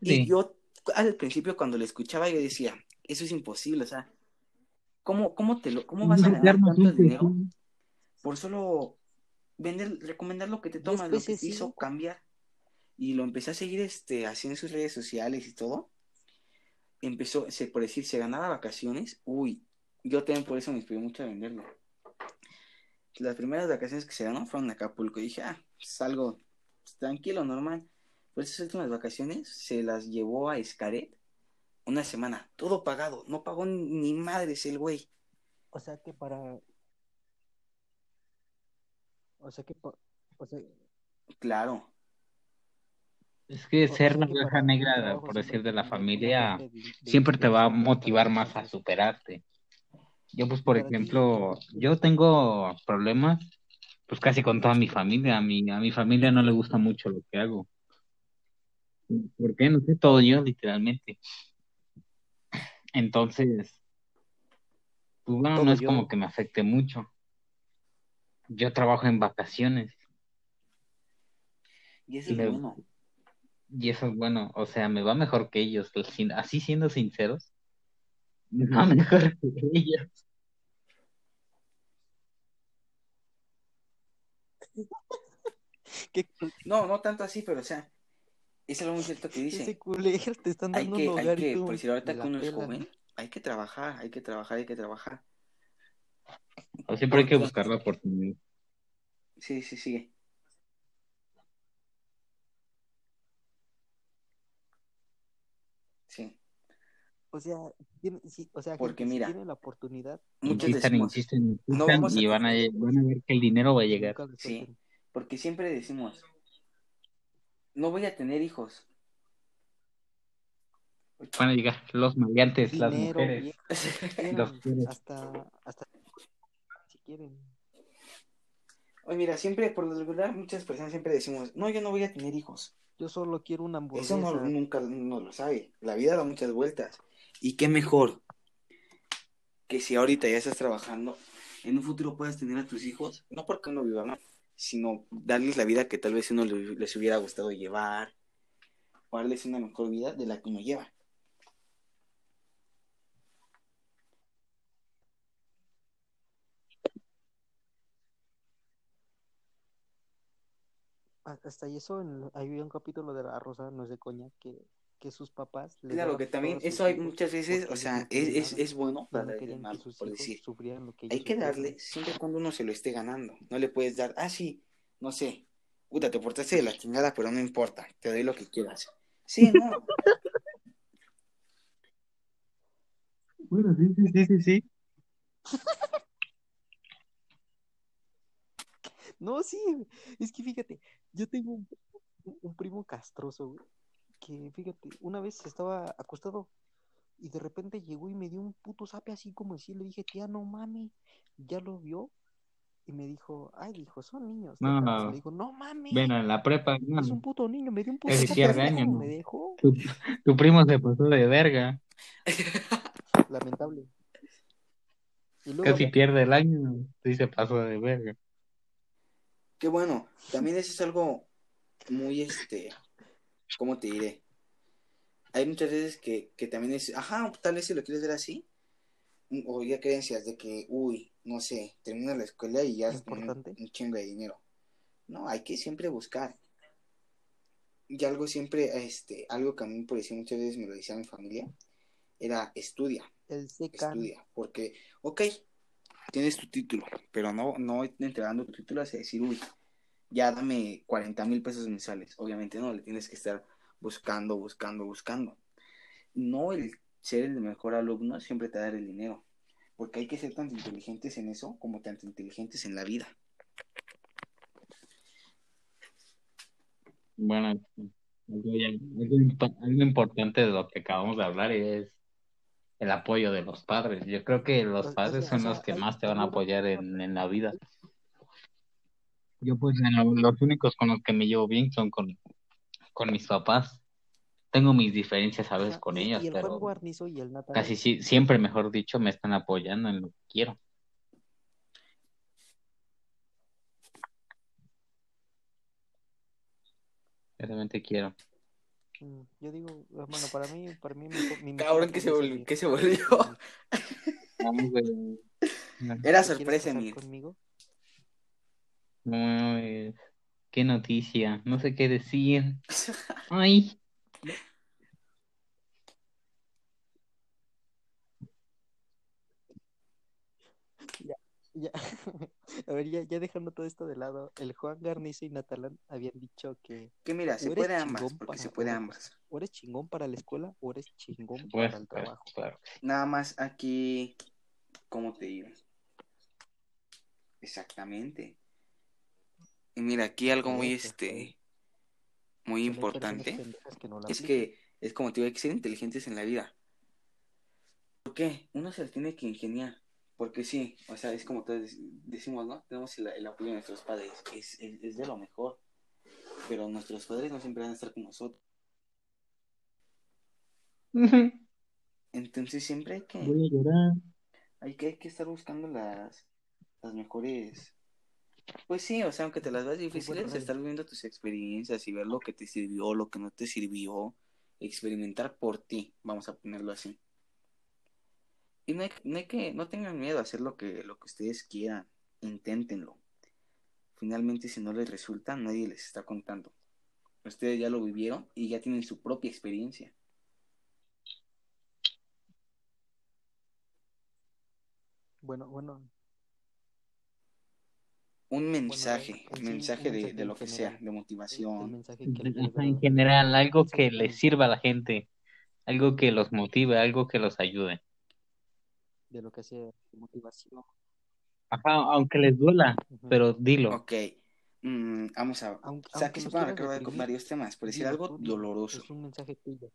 Y madre! yo al principio cuando lo escuchaba yo decía, eso es imposible, o sea, ¿cómo, cómo te lo, cómo vas a ganar tanto dinero por solo vender, recomendar lo que te tomas, lo que te hizo cambiar? Y lo empecé a seguir este, así en sus redes sociales y todo. Empezó, se, por decir, se ganaba vacaciones, uy, yo también por eso me inspiré mucho a venderlo. Las primeras vacaciones que se ganó fueron en Acapulco. Y dije, ah, es algo pues, tranquilo, normal. Pues esas últimas vacaciones se las llevó a Escaret una semana, todo pagado. No pagó ni, madres el güey. O sea que para. O sea que. pa- O sea, Claro, Es que ser la oveja negra, por decir, de la familia, siempre te va a motivar más a superarte. Yo, pues, por ejemplo, ¿qué- yo tengo problemas, pues, casi con toda mi familia. A mi, a mi familia no le gusta mucho lo que hago. ¿Por qué? No sé, todo yo, literalmente. Entonces, pues, bueno, Todo no es yo. como que me afecte mucho. Yo trabajo en vacaciones y eso y es me, bueno. Y eso es bueno, o sea, me va mejor que ellos, así siendo sinceros, me va mejor que ellos. ¿Qué, No, no tanto así, pero o sea, es algo muy cierto que ese dice. culero te están Hay dando que, un hay que, y tú por decir, ahorita que uno es joven, hay que trabajar, hay que trabajar, hay que trabajar. O siempre hay que buscar la oportunidad. sí, sí, sigue. Sí, O sea, tiene- sí, o sea, porque mira, tiene la oportunidad, decimos, insisten, no vamos a y van a, tener, van a ver que el dinero va a llegar. sí, porque siempre decimos, no voy a tener hijos. Van a llegar los maleantes, las mujeres, bien, los hasta, hasta si quieren. Oye, mira, siempre, por lo regular, muchas personas siempre decimos, no, yo no voy a tener hijos. Yo solo quiero una Eso no, hamburguesa. nunca no lo sabe. La vida da muchas vueltas. Y qué mejor que si ahorita ya estás trabajando, en un futuro puedas tener a tus hijos, no porque uno viva mal, sino darles la vida que tal vez uno le- les hubiera gustado llevar, o darles una mejor vida de la que uno lleva. Hasta y eso, en, un capítulo de La Rosa, no es de coña, que, que sus papás le Claro que también eso hay muchas veces, o sea, es, es, es bueno para el mal, por decir. sufrieran lo que Hay que sufrieron. darle siempre cuando uno se lo esté ganando. No le puedes dar, ah, sí, no sé, puta, te portaste de la chingada, pero no importa, te doy lo que quieras. Sí, no. Bueno, sí, sí, sí, sí, sí. No, sí, es que fíjate, yo tengo un, un- un primo castroso, güey, que fíjate, una vez estaba acostado y de repente llegó y me dio un puto zape así como si le dije, tía, no mami, ya lo vio. y me dijo, ay, dijo, son niños. No. déjalos". Le digo, no mames, Ven a la prepa, no, es un puto niño, me dio un puto año, ¿no? me dejó. tu, tu primo se pasó de verga, Lamentable. Y luego, casi pierde el año, sí se pasó de verga. Qué bueno, también eso es algo muy, este, ¿cómo te diré? Hay muchas veces que, que también es, ajá, tal vez si lo quieres ver así, o ya creencias de que, uy, no sé, termina la escuela y ya es un, Importante. un chingo de dinero. No, hay que siempre buscar. Y algo siempre, este, algo que a mí por decir muchas veces me lo decía mi familia, era estudia, el estudia, porque, ok, tienes tu título, pero no, no entregando tu título a decir, uy, ya dame 40 mil pesos mensuales. Obviamente no, le tienes que estar buscando, buscando, buscando. No el ser el mejor alumno siempre te va a dar el dinero, porque hay que ser tan inteligentes en eso como tan inteligentes en la vida. Bueno, algo, importante de lo que acabamos de hablar es el apoyo de los padres. Yo creo que los o padres son los que más te van a apoyar en, en la vida. Yo pues en lo- los únicos con los que me llevo bien son con, con mis papás. Tengo mis diferencias a veces con y, ellos, el Juan pero Guarnizo y el casi sí, siempre, mejor dicho, me están apoyando en lo que quiero. Realmente quiero. Mm, Yo digo, bueno, para mí, para mí, mi, mi Cabrón, que se, volvió, mi- que se volvió. Era ¿Te quieres sorpresa, Emil. conmigo? No mames. Qué noticia. No sé qué decir. Ay. Ya, a ver, ya, ya dejando todo esto de lado, el Juan Garnizo y Natalán habían dicho que Que mira, se puede ambas, porque para se puede ambas. o eres chingón para la escuela o eres chingón Pues, para el claro, trabajo. claro. Nada más aquí, ¿cómo te digo? Exactamente. Y mira, aquí algo muy, este, muy importante es que es como te digo, hay que ser inteligentes en la vida. ¿Por qué? Uno se las tiene que ingeniar. Porque sí, o sea, es como todos dec- decimos, ¿no? Tenemos el, el apoyo de nuestros padres, es, es, es de lo mejor. Pero nuestros padres no siempre van a estar con nosotros. Entonces siempre hay que, Voy a llorar. hay que, hay que estar buscando las, las mejores. Pues sí, o sea, aunque te las veas difíciles, remedio. estar viviendo tus experiencias y ver lo que te sirvió, lo que no te sirvió, experimentar por ti, vamos a ponerlo así. Y no hay, no hay que, no tengan miedo a hacer lo que, lo que ustedes quieran, inténtenlo. Finalmente, si no les resulta, nadie les está contando. Ustedes ya lo vivieron y ya tienen su propia experiencia. Bueno, bueno, Un mensaje, mensaje un de, mensaje de en lo que sea, de motivación. mensaje les Ajá, debe En general, algo mensaje que les sirva a la gente, algo que los motive, algo que los ayude. de lo que hace motivación. Ajá, aunque les duela, pero dilo. Ok, mm, vamos a... Aunque, O sea, aunque que se puedan acabar con varios temas, por decir algo doloroso, Es un mensaje tuyo.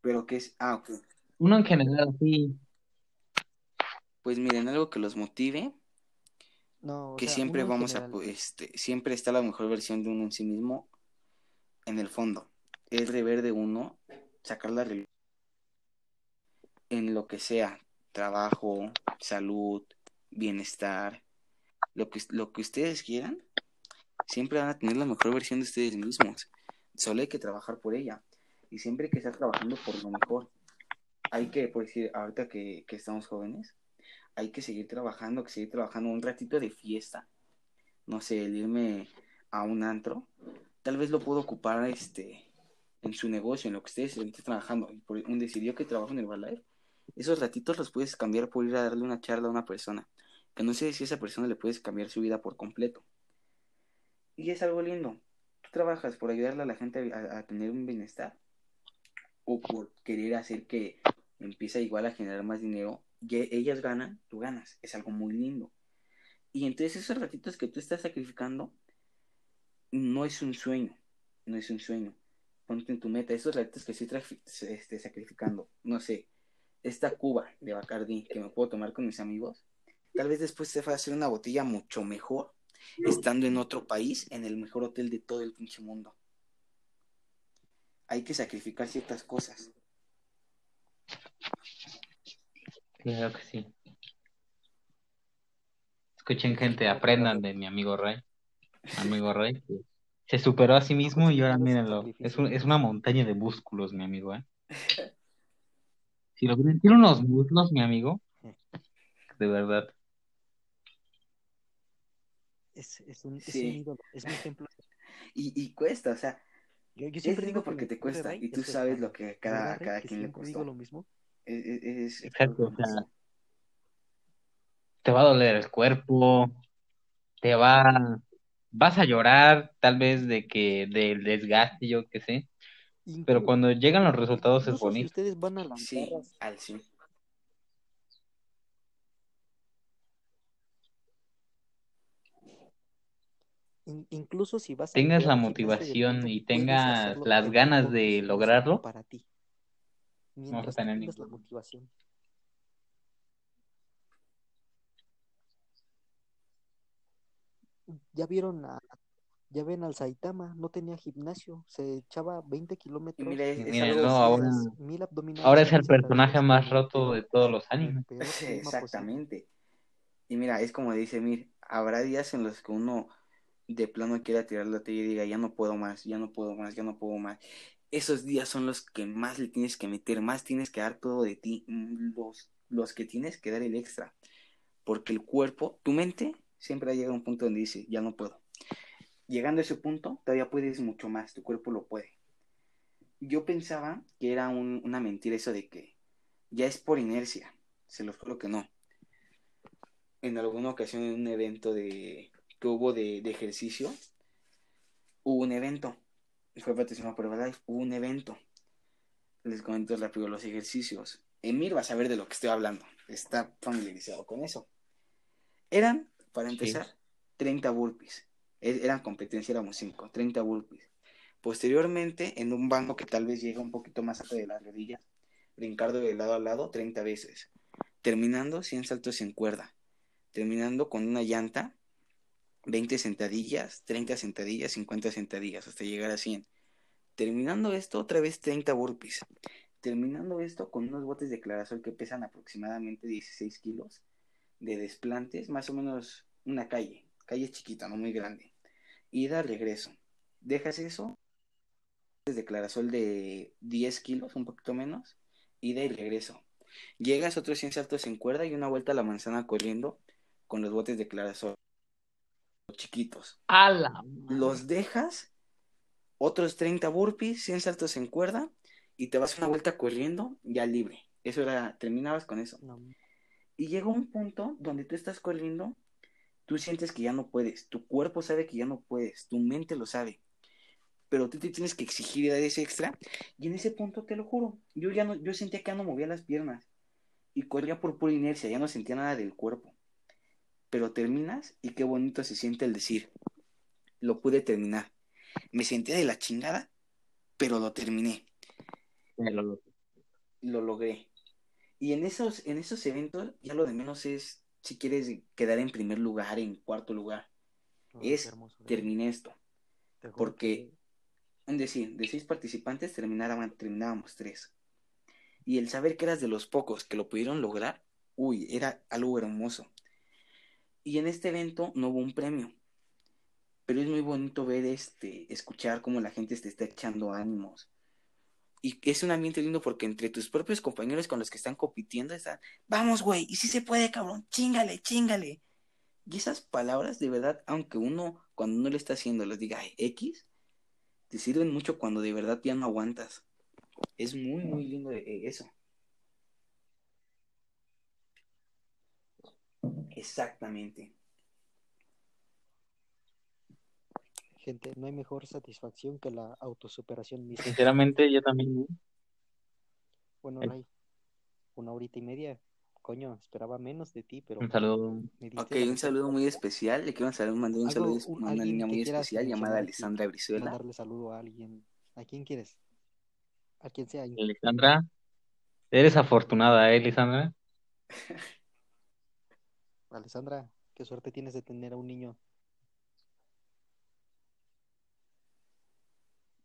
pero que es... Ah, ok. Uno en general, sí. Pues miren, algo que los motive, No, que sea, siempre vamos a... general. po- Este, siempre está la mejor versión de uno en sí mismo en el fondo. Es deber de uno sacar la realidad en lo que sea, trabajo, salud, bienestar, lo que, lo que ustedes quieran, siempre van a tener la mejor versión de ustedes mismos. Solo hay que trabajar por ella. Y siempre hay que estar trabajando por lo mejor. Hay que, por decir, ahorita que, que estamos jóvenes, hay que seguir trabajando, que seguir trabajando un ratito de fiesta. No sé, el irme a un antro, tal vez lo puedo ocupar este en su negocio, en lo que ustedes estén trabajando. Por un decir, yo que trabajo en el Herbalife, esos ratitos los puedes cambiar por ir a darle una charla a una persona, que no sé si a esa persona le puedes cambiar su vida por completo. Y es algo lindo. Tú trabajas por ayudarle a la gente a, a tener un bienestar o por querer hacer que empiece igual a generar más dinero. Y ellas ganan, tú ganas. Es algo muy lindo. Y entonces esos ratitos que tú estás sacrificando no es un sueño, no es un sueño. Ponte en tu meta, esos ratitos que estoy este, sacrificando, no sé, esta cuba de Bacardi que me puedo tomar con mis amigos, Tal vez después te va a hacer una botella mucho mejor estando en otro país, en el mejor hotel de todo el pinche mundo. Hay que sacrificar ciertas cosas. Claro que sí. Escuchen, gente, aprendan de mi amigo Ray. Amigo Ray, que se superó a sí mismo y ahora mírenlo. Es, un- es una montaña de músculos, mi amigo, ¿eh? Si lo ven, tiene unos muslos, mi amigo. De verdad. Es, es un, es Sí. un ídolo, es mi ejemplo. Y, y cuesta, o sea, Yo, yo es siempre digo que porque te cuesta Ray y tú es sabes lo que ¿Verdad, cada, cada quien le costó. digo lo mismo. Es, es- es Exacto, o sea, te va a doler el cuerpo, te va, vas a llorar, tal vez de que del desgaste, yo qué sé, pero cuando llegan los resultados es incluso si bonito. ustedes van a las Sí, al sí. in- incluso si vas a Tengas la motivación y tengas las ganas de lograrlo, para ti, mientras tener tengas la motivación. Ya vieron a, ya ven al Saitama, no tenía gimnasio, se echaba 20 Y kilómetros, mira, es, no, ahora, mil ahora es el personaje más roto de todos los animes. exactamente. Y mira, es como dice Mir, habrá días en los que uno de plano quiera tirar la toalla y diga, ya no puedo más, ya no puedo más, ya no puedo más. Esos días son los que más le tienes que meter, más tienes que dar todo de ti, mm, los, los que tienes que dar el extra. Porque el cuerpo, tu mente, siempre llega a un punto donde dice, ya no puedo. Llegando a ese punto, todavía puedes mucho más, tu cuerpo lo puede. Yo pensaba que era un- una mentira eso de que ya es por inercia, se los juro que no. En alguna ocasión en un evento de, que hubo de, de ejercicio, hubo un evento, fue patrocinado por Herbalife, hubo un evento. Les comento rápido los ejercicios. Emir va a saber de lo que estoy hablando, está familiarizado con eso. Eran, para Sí. empezar, 30 burpees. E- Eran competencia, éramos 5, 30 burpees. Posteriormente, en un banco que tal vez llega un poquito más alto de las rodillas, brincar de lado a lado 30 veces. Terminando 100 saltos en cuerda. Terminando con una llanta, 20 sentadillas, 30 sentadillas, 50 sentadillas, hasta llegar a 100. Terminando esto, otra vez 30 burpees. Terminando esto con unos botes de clarasol que pesan aproximadamente 16 kilos de desplantes, más o menos una calle, calle chiquita, no muy grande. Ida, regreso. Dejas eso, botes de clarasol de 10 kilos, un poquito menos, ida y regreso. Llegas otros 100 saltos en cuerda y una vuelta a la manzana corriendo con los botes de clarasol chiquitos. ¡Hala! Los dejas, otros 30 burpees, 100 saltos en cuerda y te vas una vuelta corriendo ya libre. Eso era, terminabas con eso. No, Y llega un punto donde tú estás corriendo, tú sientes que ya no puedes, tu cuerpo sabe que ya no puedes, tu mente lo sabe, pero tú te tienes que exigir y dar ese extra. Y en ese punto, te lo juro, yo ya no, yo sentía que ya no movía las piernas y corría por pura inercia, ya no sentía nada del cuerpo. Pero terminas y qué bonito se siente el decir, lo pude terminar. Me sentía de la chingada, pero lo terminé, lo- lo logré. Y en esos, en esos eventos, ya lo de menos es si quieres quedar en primer lugar, en cuarto lugar. no, Es hermoso, ¿verdad? Terminé esto. Porque- Es decir, de seis participantes terminábamos tres. Y el saber que eras de los pocos que lo pudieron lograr, uy, era algo hermoso. Y en este evento no hubo un premio. Pero es muy bonito ver este, escuchar cómo la gente te está echando ánimos. Y es un ambiente lindo porque entre tus propios compañeros con los que están compitiendo están, vamos, güey, y si se puede, cabrón, chingale, chingale. Y esas palabras, de verdad, aunque uno, cuando uno lo está haciendo, les diga "Ay, X, te sirven mucho cuando de verdad ya no aguantas. Es muy, muy lindo eh, eso. Exactamente. Gente, no hay mejor satisfacción que la autosuperación misma. Sinceramente, yo también. Bueno, Ay. Ray, una horita y media. Coño, esperaba menos de ti, pero Un saludo. Ok, un saludo muy especial. Le quiero mandar un saludo un- a una niña muy especial llamada Alessandra Brizuela. Mandarle saludo a alguien. ¿A quién quieres? A quien sea. Lisandra, eres afortunada, ¿eh, Lisandra? Alessandra, qué suerte tienes de tener a un niño.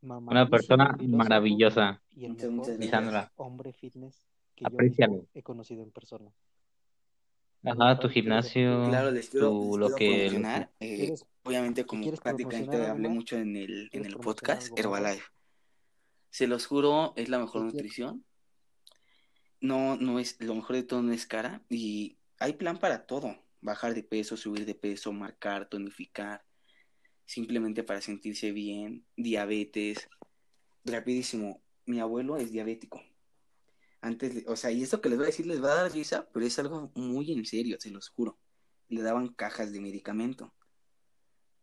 Una persona maravillosa. Y el mejor hombre fitness que yo he conocido en persona. Ajá, tu ¿Quieres- gimnasio, Claro, les quiero, tu, les lo que... eh, ¿Quieres- obviamente, como prácticamente hablé mucho en el, en ¿Quieres el podcast? Herbalife. Se los juro, es la mejor nutrición. No, no es, lo mejor de todo no es cara. Y hay plan para todo. Bajar de peso, subir de peso, marcar, tonificar. Simplemente para sentirse bien. Diabetes. Rapidísimo. Mi abuelo es diabético. Antes, o sea, y esto que les voy a decir les va a dar risa, pero es algo muy en serio, se los juro. Le daban cajas de medicamento.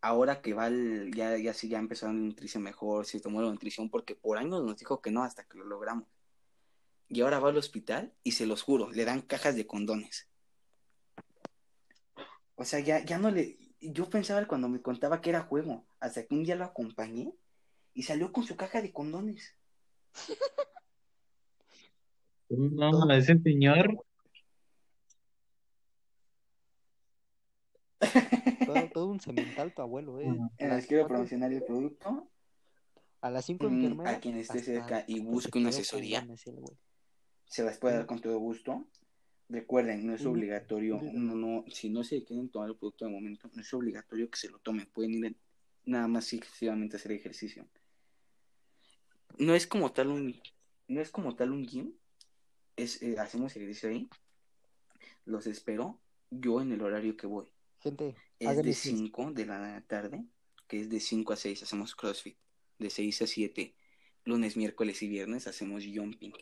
Ahora que va al- ya, ya sí, ya empezó a nutrirse mejor, se tomó la nutrición, porque por años nos dijo que no, hasta que lo logramos. Y ahora va al hospital y se los juro, le dan cajas de condones. O sea, ya, ya no le. Yo pensaba cuando me contaba que era juego, hasta que un día lo acompañé y salió con su caja de condones. No, ese señor, Todo, todo un cemental tu abuelo, ¿eh? Les quiero promocionar el producto. A las 5 Mm, enfermera. a quien esté cerca y busque una asesoría. Se las puede dar con todo gusto. Recuerden, no es obligatorio, Ujú. no, no, si no se quieren tomar el producto de momento, no es obligatorio que se lo tomen, pueden ir nada más y exclusivamente a hacer ejercicio. No es como tal un, no es como tal un gym, es, eh, hacemos ejercicio ahí, los espero, yo en el horario que voy, Gente, es de ejercicio. 5 de la tarde, que es de 5 a 6 hacemos CrossFit, de 6 a 7, lunes, miércoles y viernes hacemos jumping.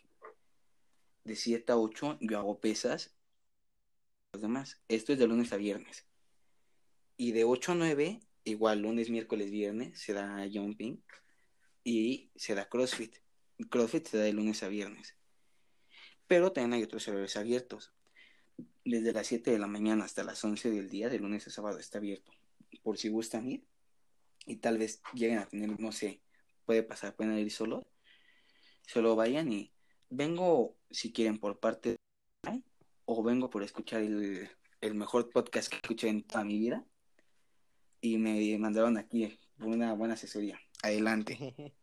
De 7 a 8 yo hago pesas. Los demás. Esto es de lunes a viernes. Y de 8 a 9, igual lunes, miércoles, viernes, se da jumping y se da CrossFit. CrossFit se da de lunes a viernes. Pero también hay otros horarios abiertos. Desde las 7 de la mañana hasta las 11 del día, de lunes a sábado, está abierto. Por si gustan ir. Y tal vez lleguen a tener, no sé, puede pasar, pueden ir solos. Solo vayan y vengo, si quieren, por parte de... O vengo por escuchar el, el mejor podcast que escuché en toda mi vida. Y me mandaron aquí por una buena asesoría. Adelante.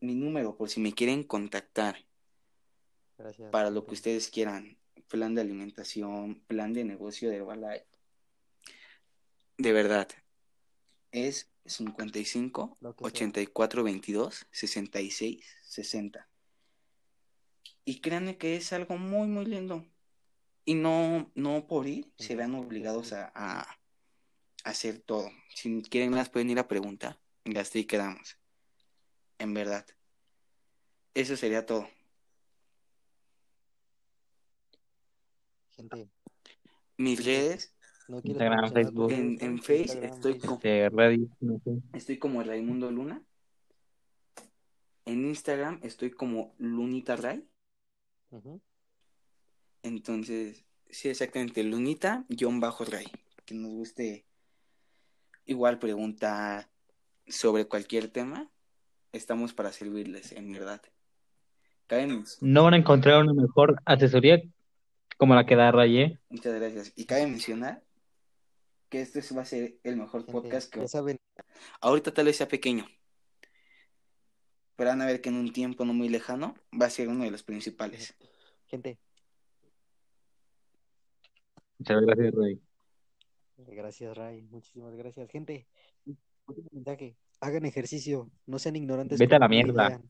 Mi número, por si me quieren contactar Gracias. para lo que ustedes quieran. Plan de alimentación, plan de negocio de Herbalife. De verdad. Es 55 Lo que sea. 84 22 66 60. Y créanme que es algo muy, muy lindo. Y no, no por ir se vean obligados a, hacer todo. Si quieren más pueden ir a preguntar. Y hasta ahí quedamos. En verdad. Eso sería todo. Gente, Mis redes, no Instagram, Facebook. en, en güey? Face Instagram, estoy, Facebook. co- este, radio, no sé. estoy como Raimundo Luna. En Instagram estoy como Lunita Ray. Entonces, sí, exactamente, Lunita, John Bajo Ray. Que nos guste igual preguntar sobre cualquier tema. Estamos para servirles, en verdad. Cabe, No van a encontrar una mejor asesoría como la que da Raye. muchas gracias. Y cabe mencionar que este va a ser el mejor podcast que ya saben, ahorita tal vez sea pequeño. Pero van a ver que en un tiempo no muy lejano va a ser uno de los principales. gente, Muchas gracias, Ray. gracias Ray, muchísimas gracias. Gente, último mensaje, hagan ejercicio, no sean ignorantes. Vete a la mierda.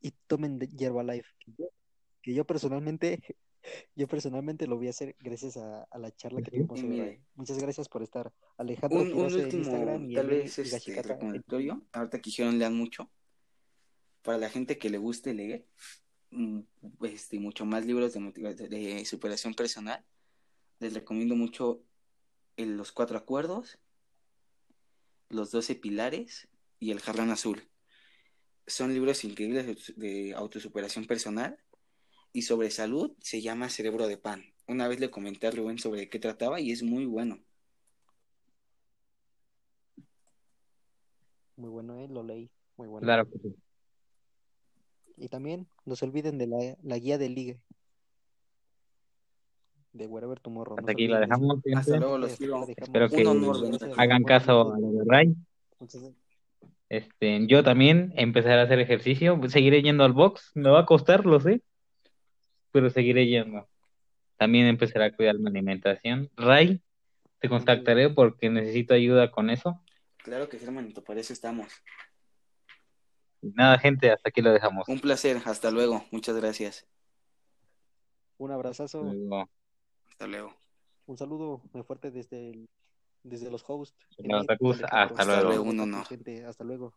Y tomen de- Herbalife. Que yo, que yo personalmente, yo personalmente lo voy a hacer gracias a, a la charla que tuvimos. Muchas gracias por estar. Alejandro Un, un en último, Instagram y tal Emily vez este, recomendatorio, ahorita que lean mucho, para la gente que le guste leer, mm, este, mucho más libros de, de superación personal, les recomiendo mucho el- Los Cuatro Acuerdos, Los Doce Pilares y El Jarrón Azul. Son libros increíbles de, de autosuperación personal y sobre salud se llama Cerebro de Pan. Una vez le comenté a Rubén sobre qué trataba y es muy bueno. Muy bueno, eh, lo leí. Muy bueno. Claro que sí. Y también no se olviden de la, la guía de ligue. de Wherever Tomorrow. Hasta aquí la dejamos. Hasta luego, los quiero. Espero que hagan caso a lo de Ray. Este, yo también empezaré a hacer ejercicio. Seguiré yendo al box. Me va a costar, lo sé. Pero seguiré yendo. También empezaré a cuidar mi alimentación. Ray, te contactaré porque necesito ayuda con eso. Claro que sí, hermanito, para eso estamos. Nada, gente, hasta aquí lo dejamos. Un placer, hasta luego. Muchas gracias. Un abrazazo, Luego, Hasta luego. un saludo muy fuerte desde, el- desde los hosts. Los otakus, hasta luego. Hasta Un honor. Gente, hasta luego.